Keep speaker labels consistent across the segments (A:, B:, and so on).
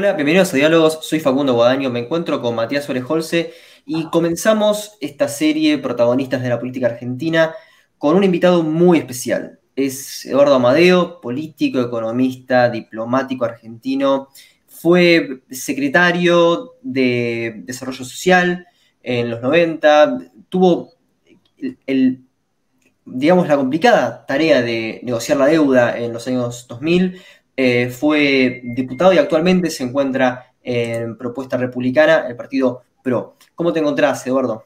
A: Hola, bienvenidos a Diálogos, soy Facundo Guadaño, me encuentro con Matías Orejolce y comenzamos esta serie Protagonistas de la Política Argentina con un invitado muy especial. Es Eduardo Amadeo, político, economista, diplomático argentino, fue secretario de Desarrollo Social en los 90, tuvo digamos, la complicada tarea de negociar la deuda en los años 2000, eh, fue diputado y actualmente se encuentra en Propuesta Republicana, el partido PRO. ¿Cómo te encontrás, Eduardo?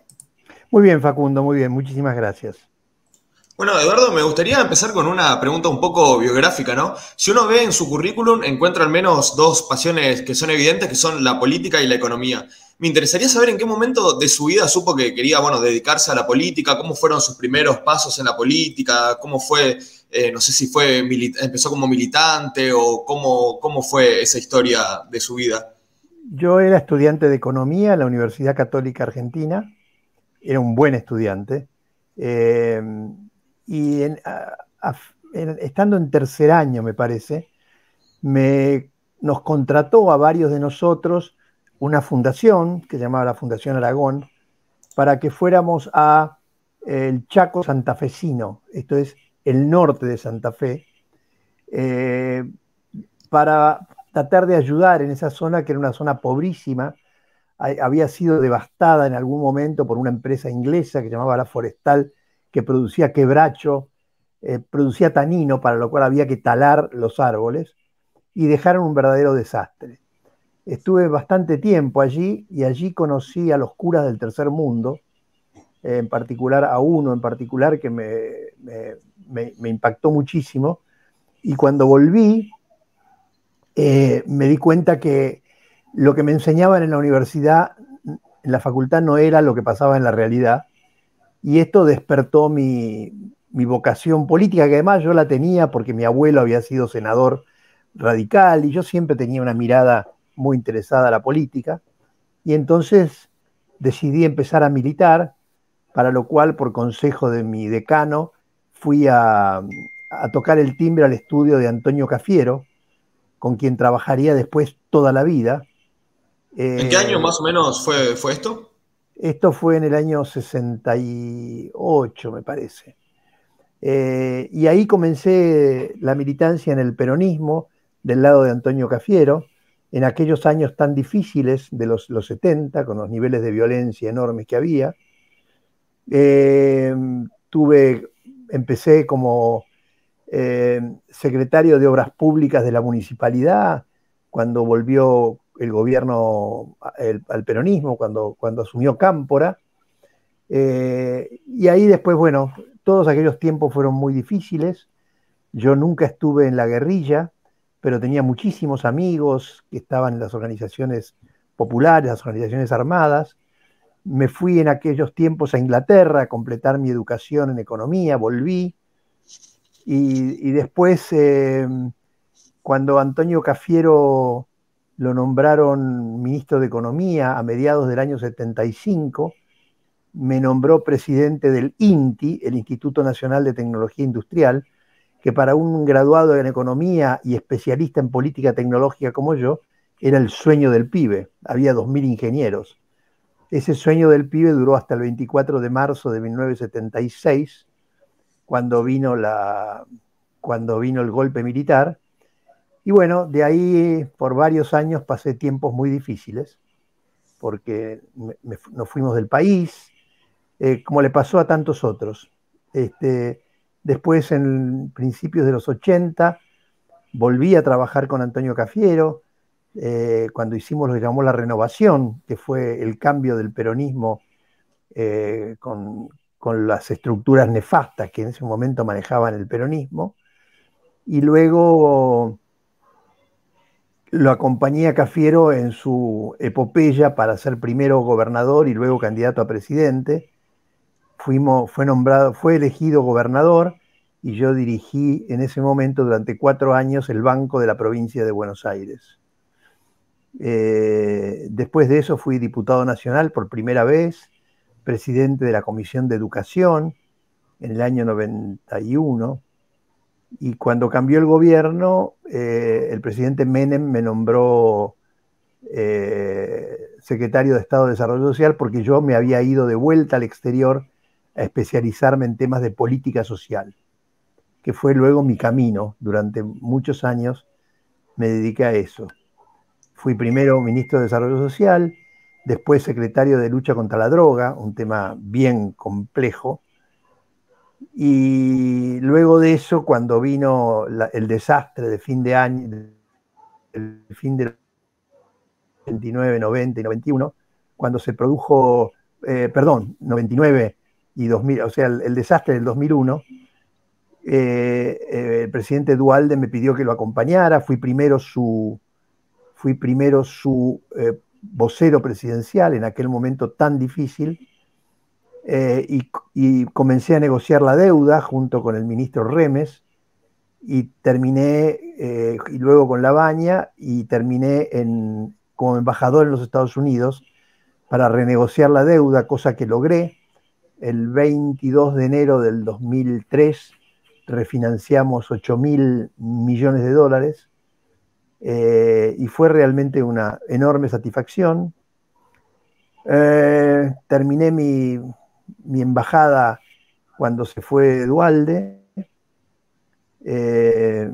B: Muy bien, Facundo, muy bien, muchísimas gracias.
C: Bueno, Eduardo, me gustaría empezar con una pregunta un poco biográfica, ¿no? Si uno ve en su currículum, encuentra al menos dos pasiones que son evidentes, que son la política y la economía. Me interesaría saber en qué momento de su vida supo que quería, bueno, dedicarse a la política, cómo fueron sus primeros pasos en la política, cómo fue eh, no sé si fue empezó como militante o cómo, cómo fue esa historia de su vida.
B: Yo era estudiante de economía en la Universidad Católica Argentina, era un buen estudiante, eh, y estando en tercer año, me parece, me, nos contrató a varios de nosotros una fundación que se llamaba la Fundación Aragón para que fuéramos a el Chaco santafesino, esto es el norte de Santa Fe, eh, para tratar de ayudar en esa zona que era una zona pobrísima, había sido devastada en algún momento por una empresa inglesa que llamaba La Forestal, que producía quebracho, eh, producía tanino, para lo cual había que talar los árboles, y dejaron un verdadero desastre. Estuve bastante tiempo allí y allí conocí a los curas del tercer mundo, en particular a uno en particular que me, me, impactó muchísimo. Y cuando volví, eh, me di cuenta que lo que me enseñaban en la universidad, en la facultad, no era lo que pasaba en la realidad. Y esto despertó mi, mi vocación política, que además yo la tenía porque mi abuelo había sido senador radical y yo siempre tenía una mirada muy interesada a la política. Y entonces decidí empezar a militar, para lo cual, por consejo de mi decano, fui a, tocar el timbre al estudio de Antonio Cafiero, con quien trabajaría después toda la vida.
C: ¿En qué año eh, más o menos fue, fue esto?
B: Esto fue en el año 68, me parece. Eh, y ahí comencé la militancia en el peronismo del lado de Antonio Cafiero, en aquellos años tan difíciles de los, los 70, con los niveles de violencia enormes que había. Eh, tuve empecé como eh, secretario de Obras Públicas de la municipalidad, cuando volvió el gobierno al peronismo, cuando, cuando asumió Cámpora. Eh, y ahí después, bueno, todos aquellos tiempos fueron muy difíciles. Yo nunca estuve en la guerrilla, pero tenía muchísimos amigos que estaban en las organizaciones populares, las organizaciones armadas. Me fui en aquellos tiempos a Inglaterra a completar mi educación en economía, volví. Y, después, eh, cuando Antonio Cafiero lo nombraron ministro de Economía a mediados del año 75, me nombró presidente del INTI, el Instituto Nacional de Tecnología Industrial, que para un graduado en economía y especialista en política tecnológica como yo, era el sueño del pibe. Había 2.000 ingenieros. Ese sueño del pibe duró hasta el 24 de marzo de 1976, cuando vino, la, cuando vino el golpe militar. Y bueno, de ahí por varios años pasé tiempos muy difíciles, porque nos fuimos del país, eh, como le pasó a tantos otros. Este, después, en principios de los 80, volví a trabajar con Antonio Cafiero, eh, cuando hicimos lo que llamó la renovación, que fue el cambio del peronismo eh, con, las estructuras nefastas que en ese momento manejaban el peronismo, y luego lo acompañé a Cafiero en su epopeya para ser primero gobernador y luego candidato a presidente. Fuimos, fue nombrado, fue elegido gobernador y yo dirigí en ese momento durante cuatro años el Banco de la Provincia de Buenos Aires. Eh, después de eso fui diputado nacional por primera vez, presidente de la Comisión de Educación en el año 91. Y cuando cambió el gobierno, eh, el presidente Menem me nombró eh, secretario de Estado de Desarrollo Social porque yo me había ido de vuelta al exterior a especializarme en temas de política social, que fue luego mi camino. Durante muchos años me dediqué a eso. Fui primero ministro de Desarrollo Social, después secretario de lucha contra la droga, un tema bien complejo. Y luego de eso, cuando vino el desastre de fin de año, el fin de 29, 90 y 91, cuando se produjo, eh, perdón, 99 y 2000, o sea, el, desastre del 2001, eh, eh, el presidente Dualde me pidió que lo acompañara, fui primero su, fui primero su vocero presidencial en aquel momento tan difícil, y, y, comencé a negociar la deuda junto con el ministro Remes, y terminé, y luego con la baña, y terminé en, como embajador en los Estados Unidos para renegociar la deuda, cosa que logré. El 22 de enero del 2003 refinanciamos 8 mil millones de dólares eh, y fue realmente una enorme satisfacción. Eh, terminé mi, embajada cuando se fue Dualde. Eh,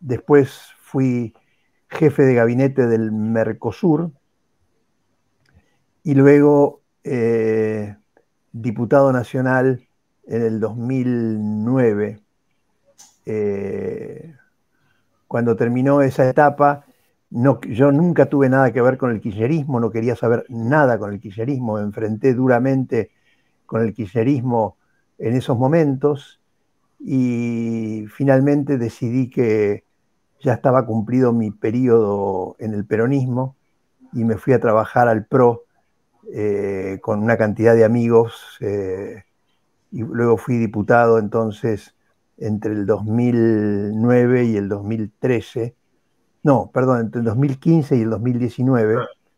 B: después fui jefe de gabinete del Mercosur y luego diputado nacional en el 2009. Eh, cuando terminó esa etapa, yo nunca tuve nada que ver con el kirchnerismo, no quería saber nada con el kirchnerismo, me enfrenté duramente con el kirchnerismo en esos momentos y finalmente decidí que ya estaba cumplido mi periodo en el peronismo y me fui a trabajar al PRO eh, con una cantidad de amigos eh, y luego fui diputado entonces entre el 2009 y el 2013, no, perdón, entre el 2015 y el 2019.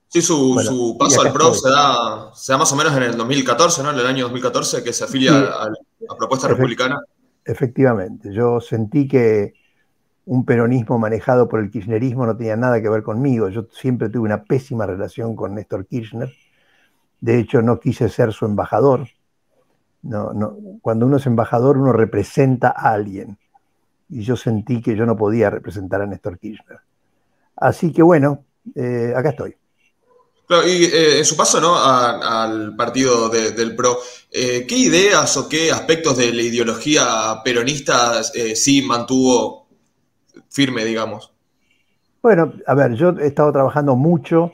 C: Sí, su, paso al PRO se da, se da, más o menos en el 2014, ¿no? En el año 2014, que se afilia a, la propuesta republicana.
B: Efectivamente, yo sentí que un peronismo manejado por el kirchnerismo no tenía nada que ver conmigo. Yo siempre tuve una pésima relación con Néstor Kirchner. De hecho, no quise ser su embajador. No, no. Cuando uno es embajador, uno representa a alguien. Y yo sentí que yo no podía representar a Néstor Kirchner. Así que bueno, eh, acá estoy.
C: y eh, en su paso ¿no? al partido del PRO, eh, ¿qué ideas o qué aspectos de la ideología peronista sí mantuvo firme, digamos?
B: Bueno, a ver, yo he estado trabajando mucho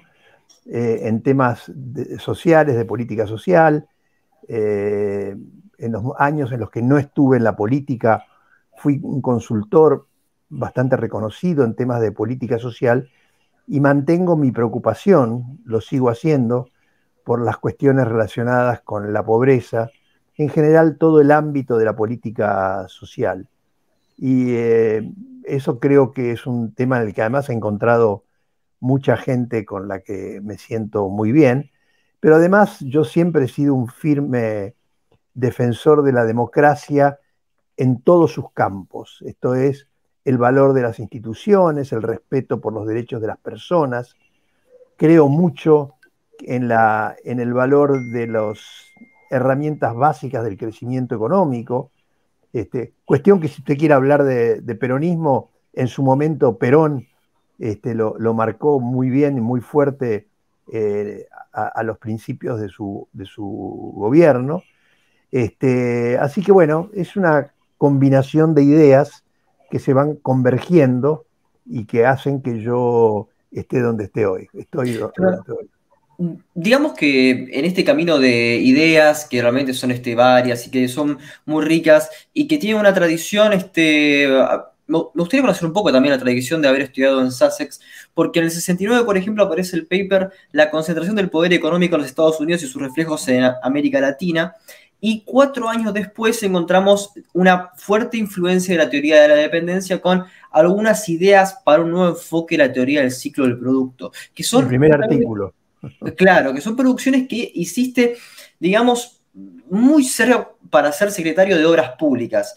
B: eh, en temas sociales, de política social. Eh, en los años en los que no estuve en la política, fui un consultor bastante reconocido en temas de política social y mantengo mi preocupación, lo sigo haciendo, por las cuestiones relacionadas con la pobreza, en general todo el ámbito de la política social. Y eh, eso creo que es un tema en el que además he encontrado mucha gente con la que me siento muy bien, pero además yo siempre he sido un firme defensor de la democracia en todos sus campos. Esto es el valor de las instituciones, el respeto por los derechos de las personas. Creo mucho en, la, en el valor de las herramientas básicas del crecimiento económico, este, cuestión que si usted quiere hablar de, peronismo, en su momento Perón este, lo, marcó muy bien y muy fuerte eh, a, los principios de su, gobierno. Este, así que bueno, es una combinación de ideas que se van convergiendo y que hacen que yo esté donde esté hoy. Estoy donde estoy hoy
A: digamos que en este camino de ideas que realmente son este, varias y que son muy ricas y que tienen una tradición, este, me gustaría conocer un poco también la tradición de haber estudiado en Sussex, porque en el 69, por ejemplo, aparece el paper La concentración del poder económico en los Estados Unidos y sus reflejos en América Latina, y cuatro años después encontramos una fuerte influencia de la teoría de la dependencia con algunas ideas para un nuevo enfoque de la teoría del ciclo del producto, que son...
B: El primer artículo
A: Claro, que son producciones que hiciste, digamos, muy serio para ser secretario de Obras Públicas.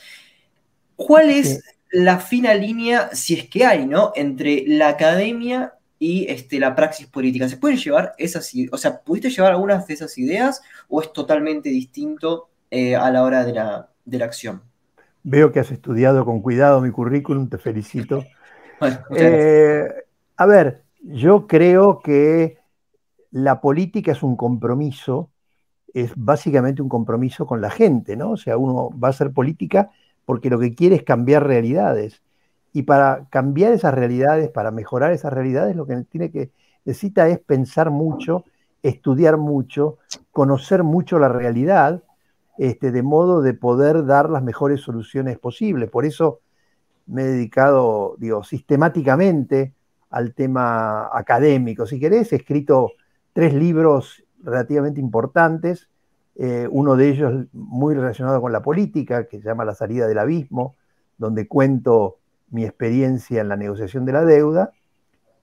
A: ¿Cuál es la fina línea, si es que hay, ¿no? entre la academia y este, la praxis política. ¿Se pueden llevar esas ideas? O sea, ¿pudiste llevar algunas de esas ideas o es totalmente distinto eh, a la hora de la, de la acción?
B: Veo que has estudiado con cuidado mi currículum, te felicito. Eh, a ver, yo creo que la política es un compromiso, es básicamente un compromiso con la gente, ¿no? O sea, uno va a hacer política porque lo que quiere es cambiar realidades. Y para cambiar esas realidades, para mejorar esas realidades, lo que tiene que, necesita es pensar mucho, estudiar mucho, conocer mucho la realidad, este, de modo de poder dar las mejores soluciones posibles. Por eso me he dedicado, digo, sistemáticamente al tema académico. Si querés, he escrito tres libros relativamente importantes, eh, uno de ellos muy relacionado con la política, que se llama La salida del abismo, donde cuento mi experiencia en la negociación de la deuda,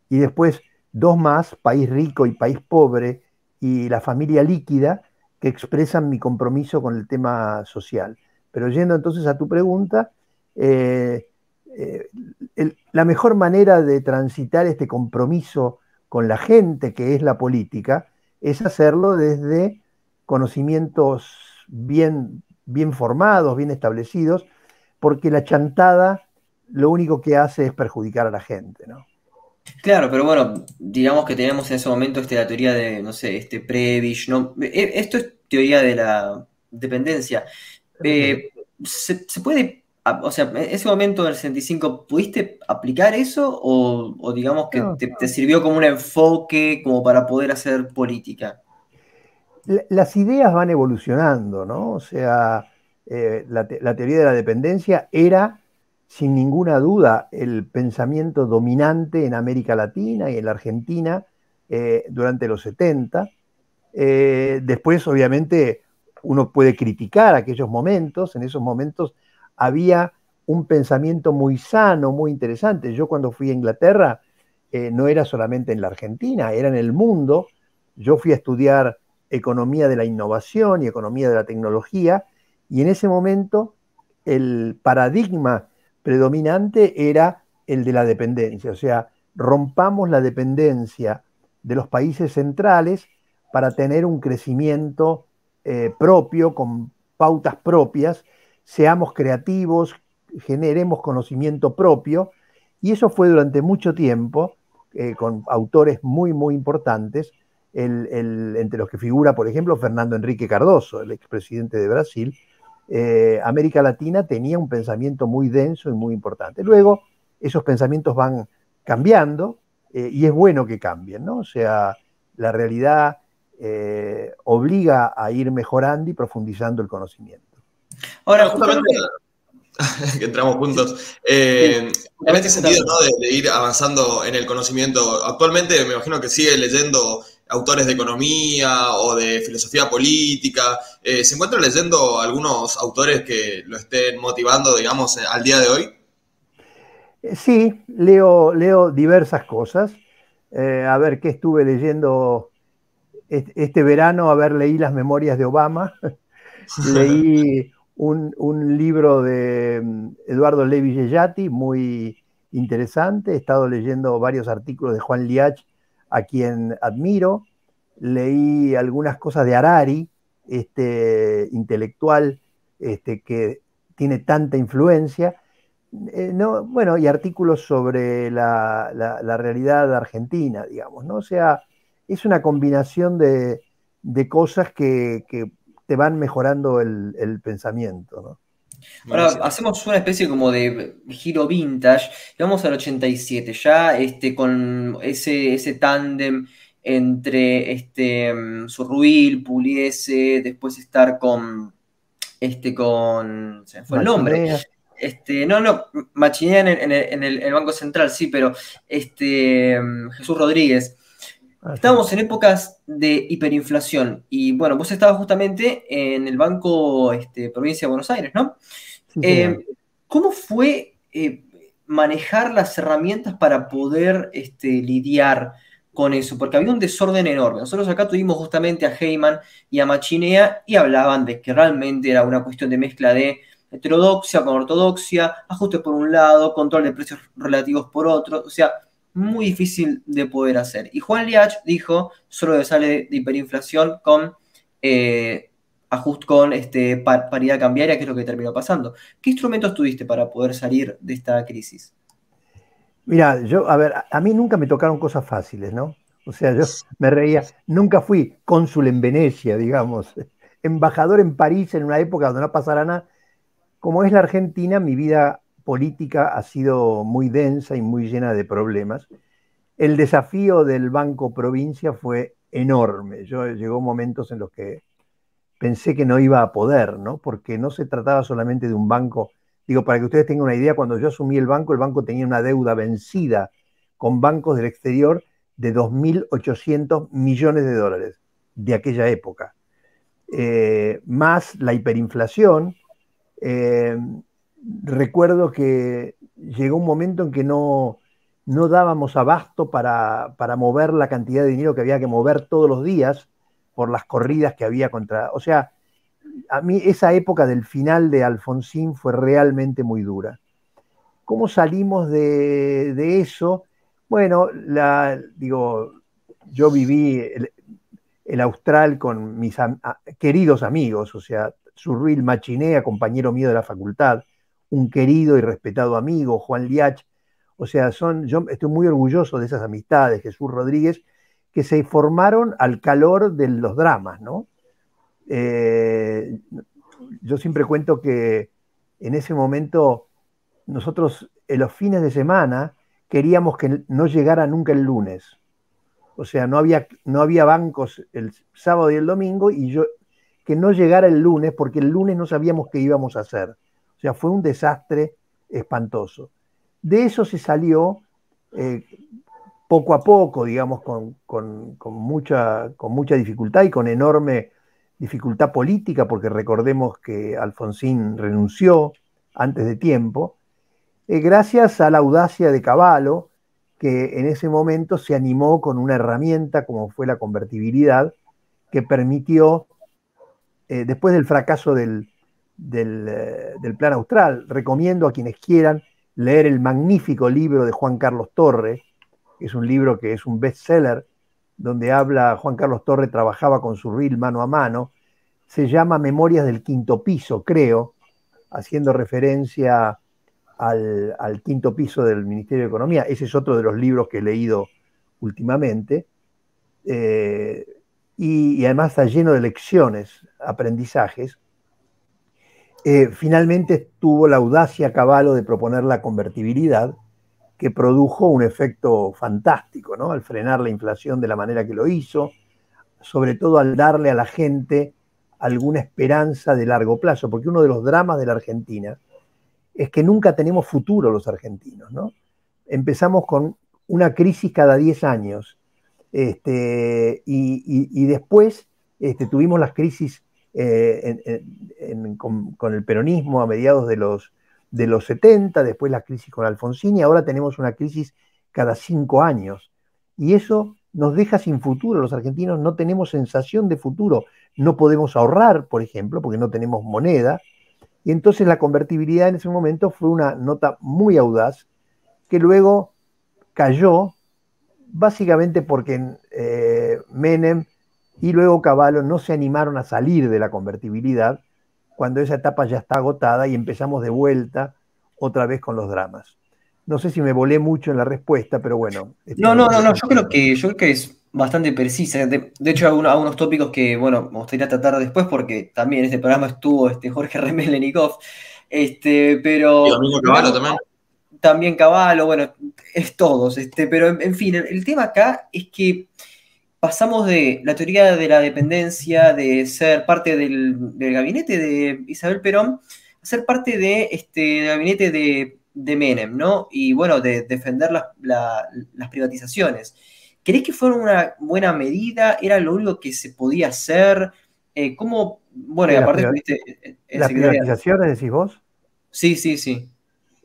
B: y después dos más, País Rico y País Pobre, y La familia líquida, que expresan mi compromiso con el tema social. Pero yendo entonces a tu pregunta, eh, eh, la mejor manera de transitar este compromiso con la gente que es la política es hacerlo desde conocimientos bien, bien formados, bien establecidos, porque la chantada lo único que hace es perjudicar a la gente, ¿no?
A: Claro, pero bueno, digamos que tenemos en ese momento este, la teoría de, no sé, este Prevish, ¿no? E, esto es teoría de la dependencia. Eh, ¿se, puede, o sea, en ese momento del 65, ¿pudiste aplicar eso o, digamos que te, sirvió como un enfoque como para poder hacer política?
B: Las ideas van evolucionando, ¿no? O sea, eh, la, teoría de la dependencia era sin ninguna duda el pensamiento dominante en América Latina y en la Argentina eh, durante los 70. Eh, después, obviamente, uno puede criticar aquellos momentos. En esos momentos había un pensamiento muy sano, muy interesante. Yo cuando fui a Inglaterra, no era solamente en la Argentina, era en el mundo. Yo fui a estudiar economía de la innovación y economía de la tecnología, y en ese momento el paradigma predominante era el de la dependencia, o sea, rompamos la dependencia de los países centrales para tener un crecimiento eh, propio, con pautas propias, seamos creativos, generemos conocimiento propio, y eso fue durante mucho tiempo, eh, con autores muy, muy importantes, entre los que figura, por ejemplo, Fernando Enrique Cardoso, el expresidente de Brasil, eh, América Latina tenía un pensamiento muy denso y muy importante. Luego, esos pensamientos van cambiando eh, y es bueno que cambien, ¿no? O sea, la realidad eh, obliga a ir mejorando y profundizando el conocimiento.
C: Ahora, justamente, que entramos juntos. en este sentido, ¿no? de, ir avanzando en el conocimiento, actualmente me imagino que sigue leyendo autores de economía o de filosofía política. Eh, ¿Se encuentra leyendo algunos autores que lo estén motivando, digamos, eh, al día de hoy?
B: Eh, sí, leo, leo diversas cosas. a ver qué estuve leyendo este, verano, a ver, leí las memorias de Obama, leí un, un, libro de mm, Eduardo Levi Yeyati, muy interesante, he estado leyendo varios artículos de Juan Liach a quien admiro. Leí algunas cosas de Harari, este intelectual este, que tiene tanta influencia. Eh, no, bueno, y artículos sobre la, realidad argentina, digamos, ¿no? O sea, es una combinación de, cosas que, te van mejorando el, el pensamiento, ¿no?
A: Ahora hacemos una especie como de giro vintage, vamos al 87, ya este, con ese, ese tándem entre este, Surruil, Puliese, después estar con, este, con, se fue el nombre, este, no, no, Machinea en el, Banco Central, sí, pero este, Jesús Rodríguez. Estábamos en épocas de hiperinflación y bueno, vos estabas justamente en el Banco este, Provincia de Buenos Aires, ¿no? Eh, ¿Cómo fue eh, manejar las herramientas para poder este, lidiar con eso? Porque había un desorden enorme. Nosotros acá tuvimos justamente a Heyman y a Machinea y hablaban de que realmente era una cuestión de mezcla de heterodoxia con ortodoxia, ajuste por un lado, control de precios relativos por otro. O sea, muy difícil de poder hacer. Y Juan Liach dijo, solo sale de hiperinflación con eh, con este, paridad cambiaria, que es lo que terminó pasando. ¿Qué instrumentos tuviste para poder salir de esta crisis?
B: Mira, yo, a ver, a mí nunca me tocaron cosas fáciles, ¿no? O sea, yo me reía, nunca fui cónsul en Venecia, digamos, embajador en París en una época donde no pasara nada. Como es la Argentina, mi vida política ha sido muy densa y muy llena de problemas. El desafío del Banco Provincia fue enorme. Yo llegó momentos en los que pensé que no iba a poder, ¿no? Porque no se trataba solamente de un banco. Digo, para que ustedes tengan una idea, cuando yo asumí el banco, el banco tenía una deuda vencida con bancos del exterior de 2.800 millones de dólares de aquella época, eh, más la hiperinflación. Eh, recuerdo que llegó un momento en que no, no dábamos abasto para, para, mover la cantidad de dinero que había que mover todos los días por las corridas que había contra... O sea, a mí esa época del final de Alfonsín fue realmente muy dura. ¿Cómo salimos de, de eso? Bueno, la, digo, yo viví el, Austral con mis queridos amigos, o sea, Surril Machinea, compañero mío de la facultad, un querido y respetado amigo, Juan Liach, o sea, son, yo estoy muy orgulloso de esas amistades, Jesús Rodríguez, que se formaron al calor de los dramas, ¿no? Eh, yo siempre cuento que en ese momento nosotros en los fines de semana queríamos que no llegara nunca el lunes. O sea, no había, no había bancos el sábado y el domingo y yo que no llegara el lunes porque el lunes no sabíamos qué íbamos a hacer. O sea, fue un desastre espantoso. De eso se salió eh, poco a poco, digamos, con, mucha, con mucha dificultad y con enorme dificultad política, porque recordemos que Alfonsín renunció antes de tiempo, eh, gracias a la audacia de Caballo, que en ese momento se animó con una herramienta como fue la convertibilidad, que permitió, eh, después del fracaso del, eh, del, Plan Austral, recomiendo a quienes quieran leer el magnífico libro de Juan Carlos Torre, que es un libro que es un bestseller, donde habla Juan Carlos Torre, trabajaba con su reel mano a mano, se llama Memorias del Quinto Piso, creo, haciendo referencia al, quinto piso del Ministerio de Economía. Ese es otro de los libros que he leído últimamente. Eh, y, además está lleno de lecciones, aprendizajes. Eh, finalmente tuvo la audacia Caballo de proponer la convertibilidad, que produjo un efecto fantástico, ¿no? Al frenar la inflación de la manera que lo hizo, sobre todo al darle a la gente alguna esperanza de largo plazo, porque uno de los dramas de la Argentina es que nunca tenemos futuro los argentinos, ¿no? Empezamos con una crisis cada 10 años este, y, después este, tuvimos las crisis eh, con, el peronismo a mediados de los, de los 70, después la crisis con Alfonsín y ahora tenemos una crisis cada 5 años. Y eso nos deja sin futuro. Los argentinos no tenemos sensación de futuro. No podemos ahorrar, por ejemplo, porque no tenemos moneda. Y entonces la convertibilidad en ese momento fue una nota muy audaz que luego cayó básicamente porque eh, Menem y luego Caballo no se animaron a salir de la convertibilidad cuando esa etapa ya está agotada y empezamos de vuelta otra vez con los dramas. No sé si me volé mucho en la respuesta, pero bueno.
A: No, no, no, no, yo creo que, yo creo que es bastante precisa. De, hecho, algunos, algunos tópicos que, bueno, me gustaría tratar después porque también en este programa estuvo este Jorge Remelenikov. Este, pero.
C: Y Domingo Caballo también.
A: También Caballo, bueno, es todos. Este, pero en, fin, el, tema acá es que pasamos de la teoría de la dependencia, de ser parte del, gabinete de Isabel Perón, a ser parte de, este, del gabinete de, de Menem, ¿no? Y bueno, de defender las, las privatizaciones. ¿Crees que fue una buena medida? ¿Era lo único que se podía hacer? Eh, ¿Cómo? Bueno, y aparte
B: ¿Las privatizaciones decís vos?
A: Sí, sí, sí.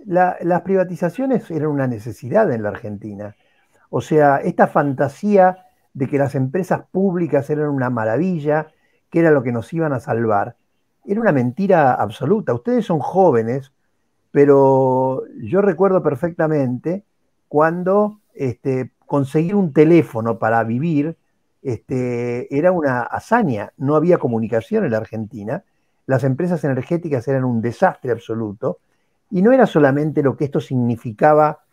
B: las privatizaciones eran una necesidad en la Argentina. O sea, esta fantasía de que las empresas públicas eran una maravilla, que era lo que nos iban a salvar, era una mentira absoluta. Ustedes son jóvenes, pero yo recuerdo perfectamente cuando este, conseguir un teléfono para vivir este, era una hazaña. No había comunicación en la Argentina, las empresas energéticas eran un desastre absoluto, y no era solamente lo que esto significaba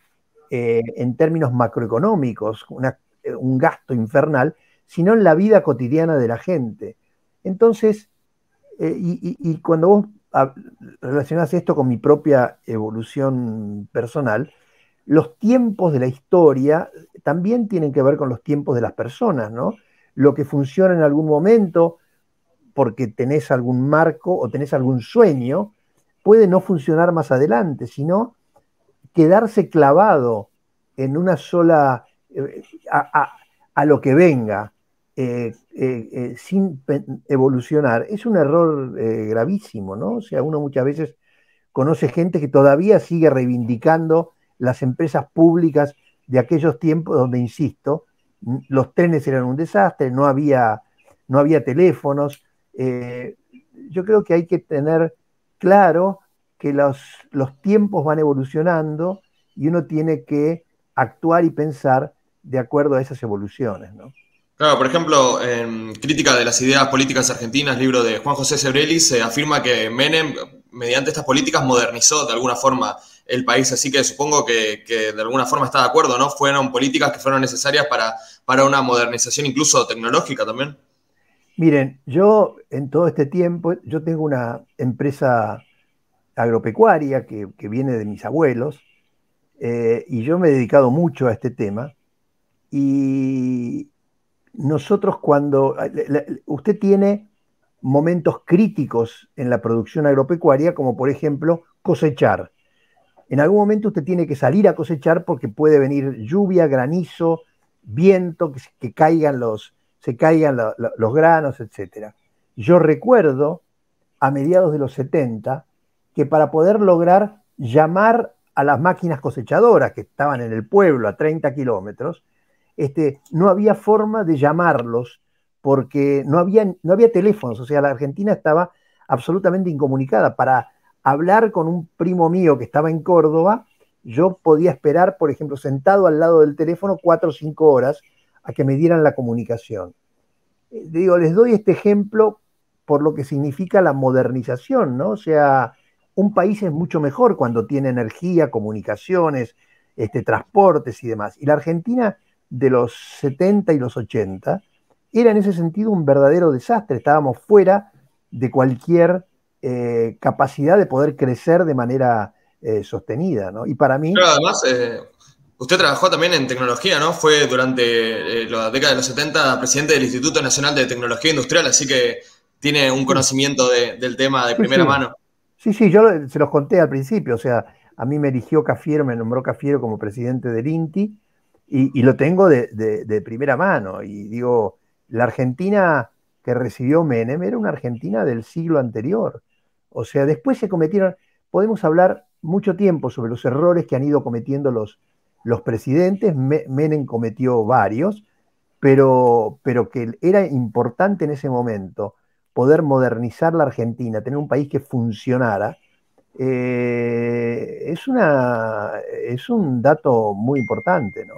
B: eh, en términos macroeconómicos, eh, un gasto infernal, sino en la vida cotidiana de la gente. Entonces, eh, y, cuando vos relacionás esto con mi propia evolución personal, los tiempos de la historia también tienen que ver con los tiempos de las personas, ¿no? Lo que funciona en algún momento porque tenés algún marco o tenés algún sueño, puede no funcionar más adelante, sino quedarse clavado en una sola, eh, a, lo que venga, eh, eh, sin evolucionar, es un error gravísimo, ¿no? O sea, uno muchas veces conoce gente que todavía sigue reivindicando las empresas públicas de aquellos tiempos donde, insisto, los trenes eran un desastre, no había, no había teléfonos. yo creo que hay que tener claro que los, los tiempos van evolucionando y uno tiene que actuar y pensar de acuerdo a esas evoluciones. ¿no?
C: Claro, por ejemplo, en Crítica de las Ideas Políticas Argentinas, libro de Juan José Sebrelli, se afirma que Menem, mediante estas políticas, modernizó de alguna forma el país, así que supongo que, de alguna forma está de acuerdo, ¿no? Fueron políticas que fueron necesarias para, para una modernización incluso tecnológica también.
B: Miren, yo en todo este tiempo, yo tengo una empresa agropecuaria que, viene de mis abuelos, eh, y yo me he dedicado mucho a este tema. Y nosotros cuando usted tiene momentos críticos en la producción agropecuaria, como por ejemplo cosechar. En algún momento usted tiene que salir a cosechar porque puede venir lluvia, granizo, viento, que, caigan los, se caigan los granos, etc. Yo recuerdo a mediados de los 70 que para poder lograr llamar a las máquinas cosechadoras que estaban en el pueblo a 30 kilómetros, este, no había forma de llamarlos porque no había, no había teléfonos, o sea, la Argentina estaba absolutamente incomunicada. Para hablar con un primo mío que estaba en Córdoba, yo podía esperar, por ejemplo, sentado al lado del teléfono cuatro o cinco horas a que me dieran la comunicación. Eh, les doy este ejemplo por lo que significa la modernización, ¿no? O sea, un país es mucho mejor cuando tiene energía, comunicaciones, este, transportes y demás. Y la Argentina de los 70 y los 80 era en ese sentido un verdadero desastre. Estábamos fuera de cualquier eh, capacidad de poder crecer de manera eh, sostenida, ¿no? Y para mí...
C: Pero además, eh, usted trabajó también en tecnología, ¿no? Fue durante la década de los 70 presidente del Instituto Nacional de Tecnología Industrial, así que tiene un conocimiento del tema de primera mano.
B: Sí, sí, yo se los conté al principio, o sea, a mí me eligió Cafiero, me nombró Cafiero como presidente del INTI y, lo tengo de, primera mano. Y digo, la Argentina que recibió Menem era una Argentina del siglo anterior. O sea, después se cometieron, podemos hablar mucho tiempo sobre los errores que han ido cometiendo los, los presidentes, Menem cometió varios, pero, pero que era importante en ese momento poder modernizar la Argentina, tener un país que funcionara, eh, es, una, es un dato muy importante, ¿no?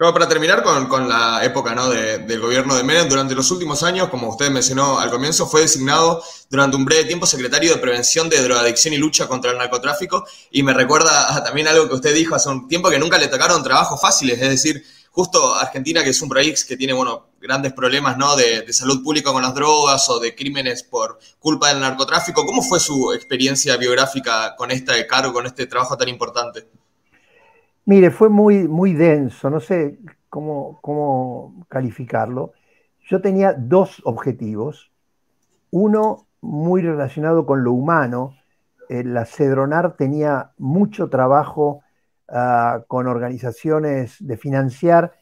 C: Pero para terminar con, la época ¿no? del gobierno de Menem, durante los últimos años, como usted mencionó al comienzo, fue designado durante un breve tiempo secretario de Prevención de Drogadicción y Lucha contra el Narcotráfico. Y me recuerda también algo que usted dijo hace un tiempo, que nunca le tocaron trabajos fáciles, es decir, justo Argentina, que es un país que tiene, bueno, grandes problemas, ¿no? De, salud pública con las drogas o de crímenes por culpa del narcotráfico. ¿Cómo fue su experiencia biográfica con este cargo, con este trabajo tan importante?
B: Mire, fue muy, muy denso, no sé cómo, cómo calificarlo. Yo tenía dos objetivos. Uno muy relacionado con lo humano. La Cedronar tenía mucho trabajo Ah, con organizaciones de financiar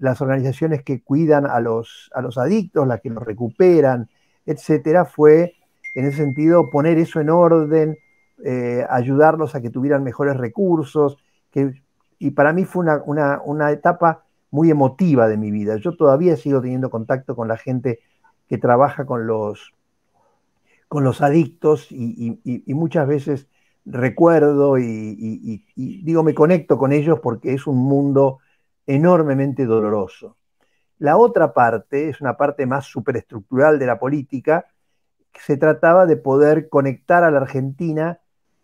B: las organizaciones que cuidan a los, a los adictos, las que los recuperan, etcétera, fue en ese sentido poner eso en orden, eh, ayudarlos a que tuvieran mejores recursos, que, y para mí fue una, etapa muy emotiva de mi vida. Yo todavía sigo teniendo contacto con la gente que trabaja con los, con los adictos y, y muchas veces recuerdo y, digo, me conecto con ellos porque es un mundo enormemente doloroso. La otra parte es una parte más superestructural de la política, se trataba de poder conectar a la Argentina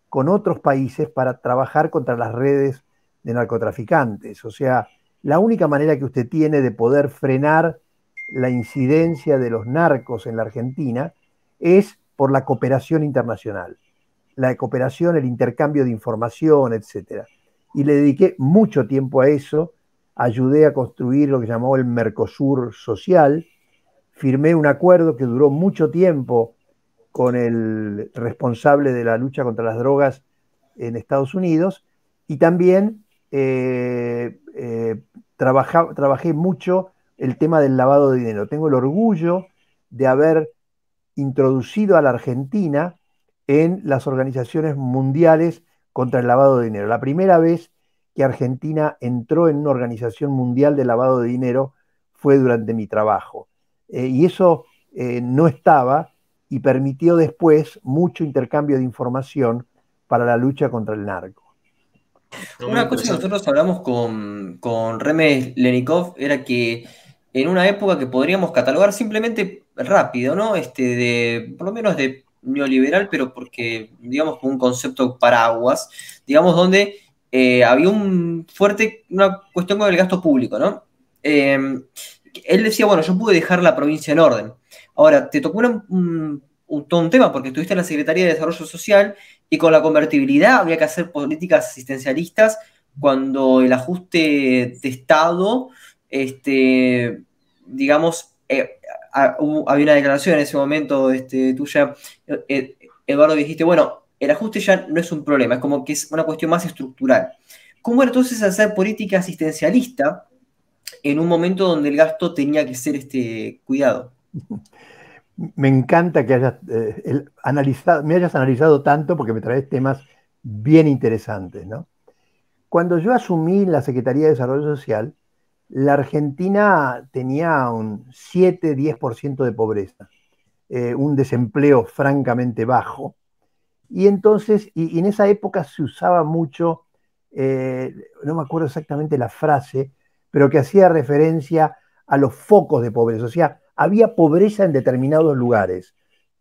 B: con otros países para trabajar contra las redes de narcotraficantes. O sea, la única manera que usted tiene de poder frenar la incidencia de los narcos en la Argentina es por la cooperación internacional. La cooperación, el intercambio de información, etc. Y le dediqué mucho tiempo a eso ayudé a construir lo que llamó el Mercosur social, firmé un acuerdo que duró mucho tiempo con el responsable de la lucha contra las drogas en Estados Unidos y también eh, eh, trabajé mucho el tema del lavado de dinero. Tengo el orgullo de haber introducido a la Argentina en las organizaciones mundiales contra el lavado de dinero. La primera vez que Argentina entró en una organización mundial de lavado de dinero fue durante mi trabajo. Eh, y eso no estaba y permitió después mucho intercambio de información para la lucha contra el narco.
A: Una cosa que nosotros hablamos con, con Remes Lenikov era que en una época que podríamos catalogar simplemente rápido, ¿no? Este, de, por lo menos de neoliberal, pero porque, digamos, como un concepto paraguas, digamos, donde eh, había un fuerte, una cuestión con el gasto público, ¿no? Eh, él decía, bueno, yo pude dejar la provincia en orden. Ahora, te tocó un, todo un tema porque estuviste en la Secretaría de Desarrollo Social y con la convertibilidad había que hacer políticas asistencialistas cuando el ajuste de Estado, este, digamos, eh, había una declaración en ese momento este, tuya, Eduardo, dijiste, bueno, el ajuste ya no es un problema, es como que es una cuestión más estructural. ¿Cómo era entonces hacer política asistencialista en un momento donde el gasto tenía que ser este, cuidado?
B: Me encanta que hayas, eh, analizado, me hayas analizado tanto porque me traes temas bien interesantes. Cuando yo asumí la Secretaría de Desarrollo Social, la Argentina tenía un 7-10% de pobreza, eh, un desempleo francamente bajo, y entonces, y, en esa época se usaba mucho, eh, no me acuerdo exactamente la frase, pero que hacía referencia a los focos de pobreza. O sea, había pobreza en determinados lugares,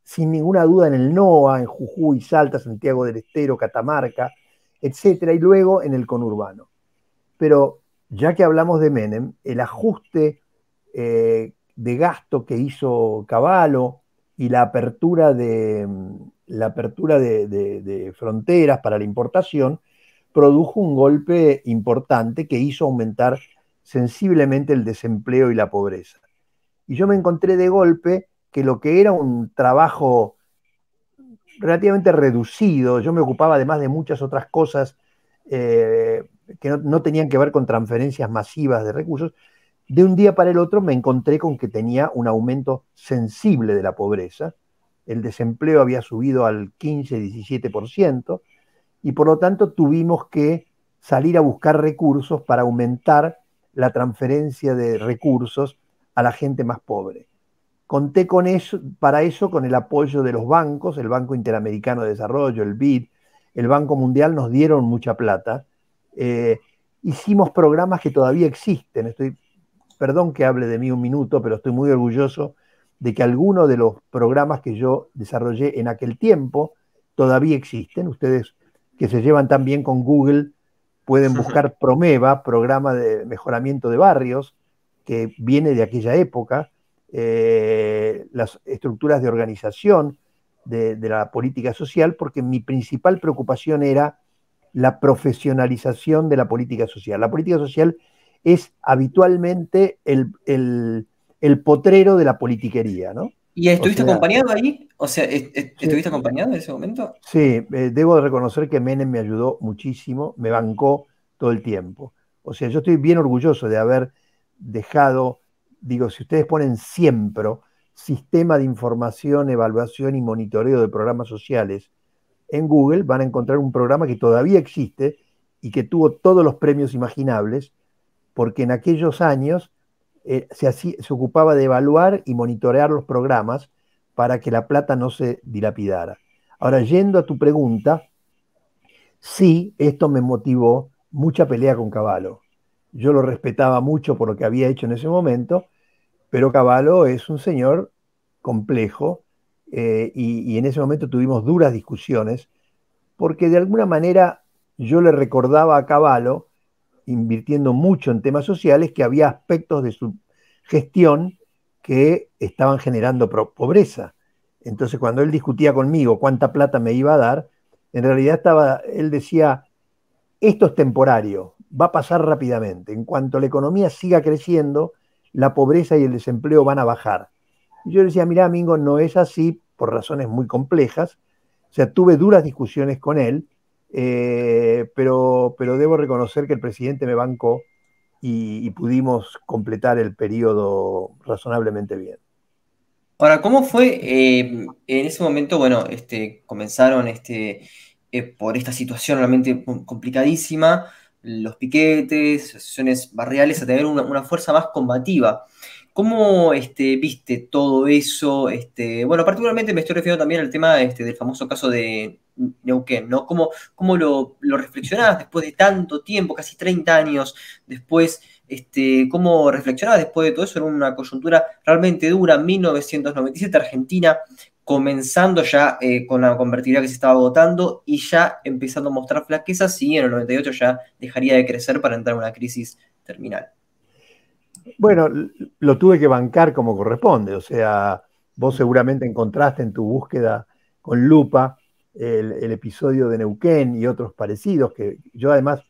B: sin ninguna duda en el NOA, en Jujuy, Salta, Santiago del Estero, Catamarca, etcétera, y luego en el conurbano. Pero ya que hablamos de Menem, el ajuste eh, de gasto que hizo Caballo y la apertura de, la apertura de, fronteras para la importación produjo un golpe importante que hizo aumentar sensiblemente el desempleo y la pobreza. Y yo me encontré de golpe que lo que era un trabajo relativamente reducido, yo me ocupaba además de muchas otras cosas eh, que no, no, tenían que ver con transferencias masivas de recursos, de un día para el otro me encontré con que tenía un aumento sensible de la pobreza el desempleo había subido al 15-17% y por lo tanto tuvimos que salir a buscar recursos para aumentar la transferencia de recursos a la gente más pobre. Conté con eso, para eso con el apoyo de los bancos, el Banco Interamericano de Desarrollo, el BID, el Banco Mundial nos dieron mucha plata. Eh, hicimos programas que todavía existen. Estoy, perdón que hable de mí un minuto, pero estoy muy orgulloso de que algunos de los programas que yo desarrollé en aquel tiempo todavía existen. Ustedes que se llevan tan bien con Google pueden buscar Promeva, programa de mejoramiento de barrios, que viene de aquella época, eh, las estructuras de organización de, de la política social, porque mi principal preocupación era la profesionalización de la política social. La política social es habitualmente el, el, el potrero de la politiquería, ¿no?
A: ¿Y estuviste acompañado ahí? O sea, ¿estuviste acompañado en ese momento?
B: Sí, eh, debo reconocer que Menem me ayudó muchísimo, me bancó todo el tiempo. O sea, yo estoy bien orgulloso de haber dejado, digo, si ustedes ponen siempre sistema de información, evaluación y monitoreo de programas sociales en Google, van a encontrar un programa que todavía existe y que tuvo todos los premios imaginables, porque en aquellos años eh, se, ocupaba de evaluar y monitorear los programas para que la plata no se dilapidara. Ahora, yendo a tu pregunta, sí, esto me motivó mucha pelea con Caballo. Yo lo respetaba mucho por lo que había hecho en ese momento, pero Caballo es un señor complejo eh, y, en ese momento tuvimos duras discusiones porque de alguna manera yo le recordaba a Caballo, invirtiendo mucho en temas sociales, que había aspectos de su gestión que estaban generando pobreza. Entonces, cuando él discutía conmigo cuánta plata me iba a dar, en realidad estaba, él decía, esto es temporario, va a pasar rápidamente. En cuanto la economía siga creciendo, la pobreza y el desempleo van a bajar. Y yo decía, mira, Mingo, no es así por razones muy complejas. O sea, tuve duras discusiones con él, eh, pero, pero debo reconocer que el presidente me bancó y, pudimos completar el periodo razonablemente bien.
A: Ahora, ¿cómo fue eh, en ese momento? Bueno, este, comenzaron este, eh, por esta situación realmente complicadísima, los piquetes, asociaciones barriales a tener una, fuerza más combativa. ¿Cómo este, viste todo eso? Este, bueno, particularmente me estoy refiriendo también al tema este, del famoso caso de Neuquén, ¿no? ¿Cómo, cómo lo, lo reflexionabas después de tanto tiempo, casi 30 años después? Este, ¿Cómo reflexionabas después de todo eso en una coyuntura realmente dura? 1997, Argentina comenzando ya eh, con la convertibilidad que se estaba agotando y ya empezando a mostrar flaquezas y en el 98 ya dejaría de crecer para entrar en una crisis terminal.
B: Bueno, lo tuve que bancar como corresponde, o sea, vos seguramente encontraste en tu búsqueda con lupa el, episodio de Neuquén y otros parecidos, que yo además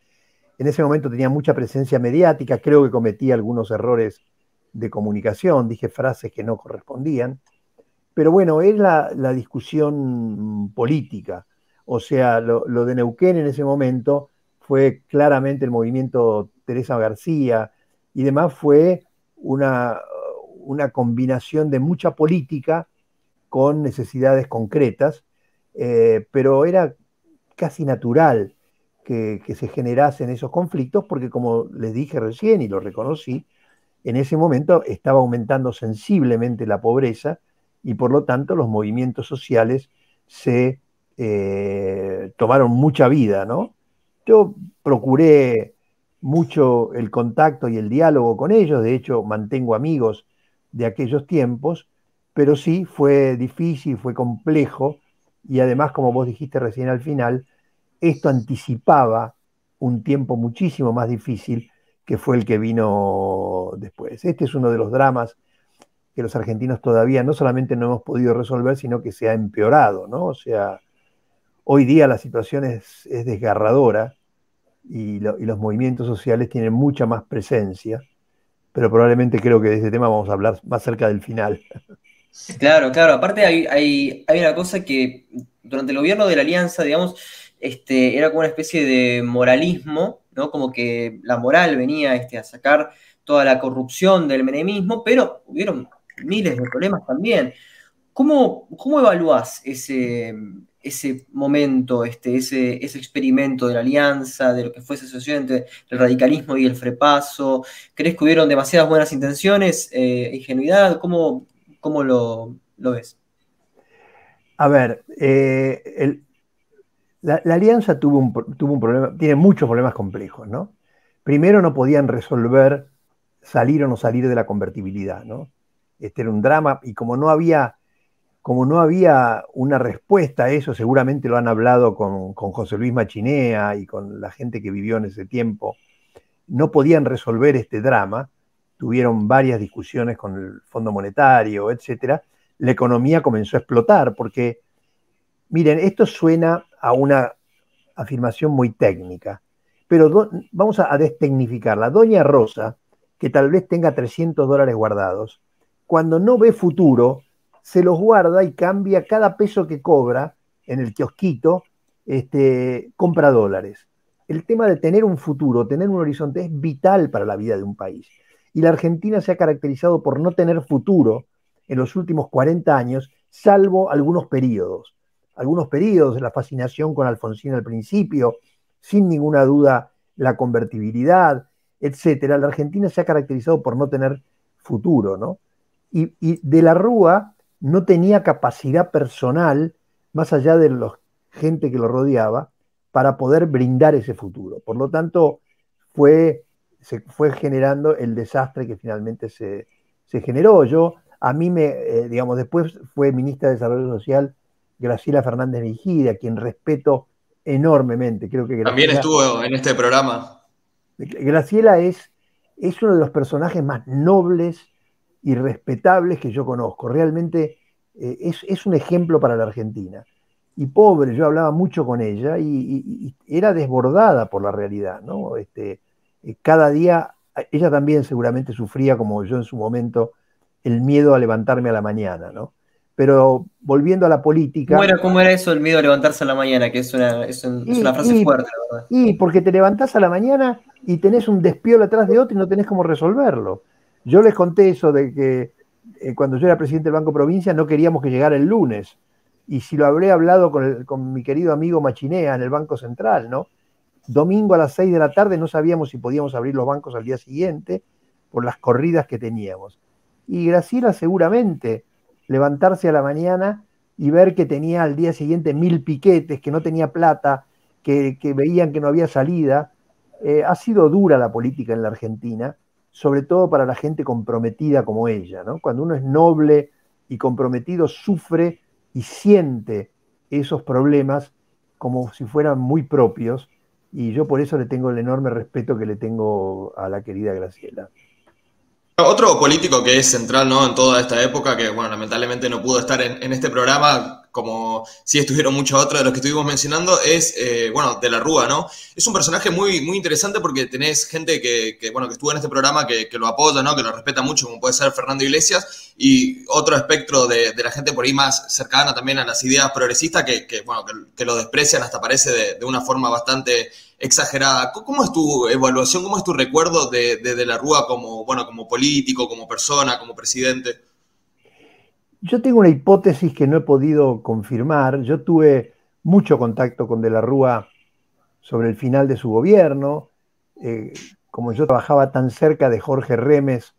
B: en ese momento tenía mucha presencia mediática, creo que cometí algunos errores de comunicación, dije frases que no correspondían, pero bueno, es la, discusión política, o sea, lo, de Neuquén en ese momento fue claramente el movimiento Teresa García y demás fue una, combinación de mucha política con necesidades concretas eh, pero era casi natural que, se generasen esos conflictos porque como les dije recién y lo reconocí, en ese momento estaba aumentando sensiblemente la pobreza y por lo tanto los movimientos sociales se eh, tomaron mucha vida, ¿no? Yo procuré mucho el contacto y el diálogo con ellos, de hecho mantengo amigos de aquellos tiempos, pero sí fue difícil, fue complejo y además, como vos dijiste recién al final, esto anticipaba un tiempo muchísimo más difícil que fue el que vino después. Este es uno de los dramas que los argentinos todavía no solamente no hemos podido resolver, sino que se ha empeorado, ¿no? O sea, hoy día la situación es, desgarradora y, los movimientos sociales tienen mucha más presencia, pero probablemente creo que de ese tema vamos a hablar más cerca del final.
A: Claro, claro. Aparte hay, hay, hay una cosa que durante el gobierno de la Alianza, digamos, este, era como una especie de moralismo, ¿no? Como que la moral venía este, a sacar toda la corrupción del menemismo, pero hubieron miles de problemas también. ¿Cómo, cómo evaluás ese, ese momento, este, ese, ese experimento de la alianza, de lo que fue esa asociación entre el radicalismo y el frepaso? ¿Crees que hubieron demasiadas buenas intenciones, eh, ingenuidad? ¿Cómo, ¿Cómo lo, ves?
B: A ver, eh, la, alianza tuvo un, tuvo un problema, tiene muchos problemas complejos, ¿no? Primero no podían resolver salir o no salir de la convertibilidad, ¿no? Este era un drama y como no había, como no había una respuesta a eso, seguramente lo han hablado con, con José Luis Machinea y con la gente que vivió en ese tiempo, no podían resolver este drama tuvieron varias discusiones con el Fondo Monetario, etcétera, la economía comenzó a explotar porque, miren, esto suena a una afirmación muy técnica, pero vamos a, a destecnificarla. Doña Rosa, que tal vez tenga 300 dólares guardados, cuando no ve futuro, se los guarda y cambia cada peso que cobra en el kiosquito, este, compra dólares. El tema de tener un futuro, tener un horizonte es vital para la vida de un país y la Argentina se ha caracterizado por no tener futuro en los últimos 40 años, salvo algunos periodos. Algunos periodos, la fascinación con Alfonsín al principio, sin ninguna duda la convertibilidad, etcétera. La Argentina se ha caracterizado por no tener futuro, ¿no? Y, de la Rúa no tenía capacidad personal, más allá de la gente que lo rodeaba, para poder brindar ese futuro. Por lo tanto, fue se fue generando el desastre que finalmente se, generó. Yo, a mí me, eh, digamos, después fue ministra de Desarrollo Social Graciela Fernández Vigida, a quien respeto enormemente. Creo que
C: También estuvo en este programa.
B: Graciela es, es uno de los personajes más nobles y respetables que yo conozco. Realmente eh, es, un ejemplo para la Argentina. Y pobre, yo hablaba mucho con ella y, era desbordada por la realidad, ¿no? Este, eh, cada día, ella también seguramente sufría, como yo en su momento, el miedo a levantarme a la mañana, ¿no? Pero volviendo a la política.
A: ¿Cómo era, cómo era eso, el miedo a levantarse a la mañana? Que es una, frase fuerte,
B: ¿verdad? Y porque te levantás a la mañana y tenés un despiolo atrás de otro y no tenés cómo resolverlo. Yo les conté eso de que eh, cuando yo era presidente del Banco Provincia no queríamos que llegara el lunes. Y si lo habré hablado con, con mi querido amigo Machinea en el Banco Central, ¿no? Domingo a las 6 de la tarde no sabíamos si podíamos abrir los bancos al día siguiente por las corridas que teníamos. Y Graciela seguramente levantarse a la mañana y ver que tenía al día siguiente mil piquetes, que no tenía plata, que, veían que no había salida. Eh, ha sido dura la política en la Argentina, sobre todo para la gente comprometida como ella. ¿no? Cuando uno es noble y comprometido, sufre y siente esos problemas como si fueran muy propios, y yo por eso le tengo el enorme respeto que le tengo a la querida Graciela.
C: Otro político que es central ¿no? en toda esta época, que bueno, lamentablemente no pudo estar en, este programa, como si estuvieron muchos otros de los que estuvimos mencionando, es, eh, bueno, de la Rúa, ¿no? Es un personaje muy, muy interesante porque tenés gente que, bueno, que estuvo en este programa que, lo apoya, ¿no? Que lo respeta mucho, como puede ser Fernando Iglesias, y otro espectro de, la gente por ahí más cercana también a las ideas progresistas que, bueno, que, lo desprecian hasta parece de, de una forma bastante exagerada. ¿Cómo es tu evaluación, cómo es tu recuerdo de, de, la Rúa como, bueno, como político, como persona, como presidente?
B: Yo tengo una hipótesis que no he podido confirmar. Yo tuve mucho contacto con De la Rúa sobre el final de su gobierno. Eh, como yo trabajaba tan cerca de Jorge Remes,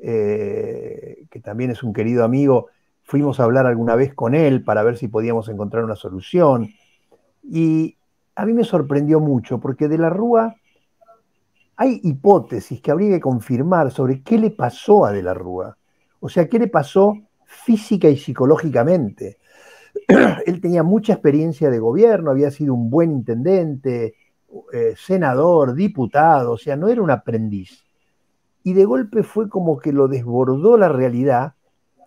B: eh, que también es un querido amigo, fuimos a hablar alguna vez con él para ver si podíamos encontrar una solución. Y a mí me sorprendió mucho porque de la Rúa hay hipótesis que habría que confirmar sobre qué le pasó a de la Rúa. O sea, qué le pasó física y psicológicamente. Él tenía mucha experiencia de gobierno, había sido un buen intendente, eh, senador, diputado, o sea, no era un aprendiz. Y de golpe fue como que lo desbordó la realidad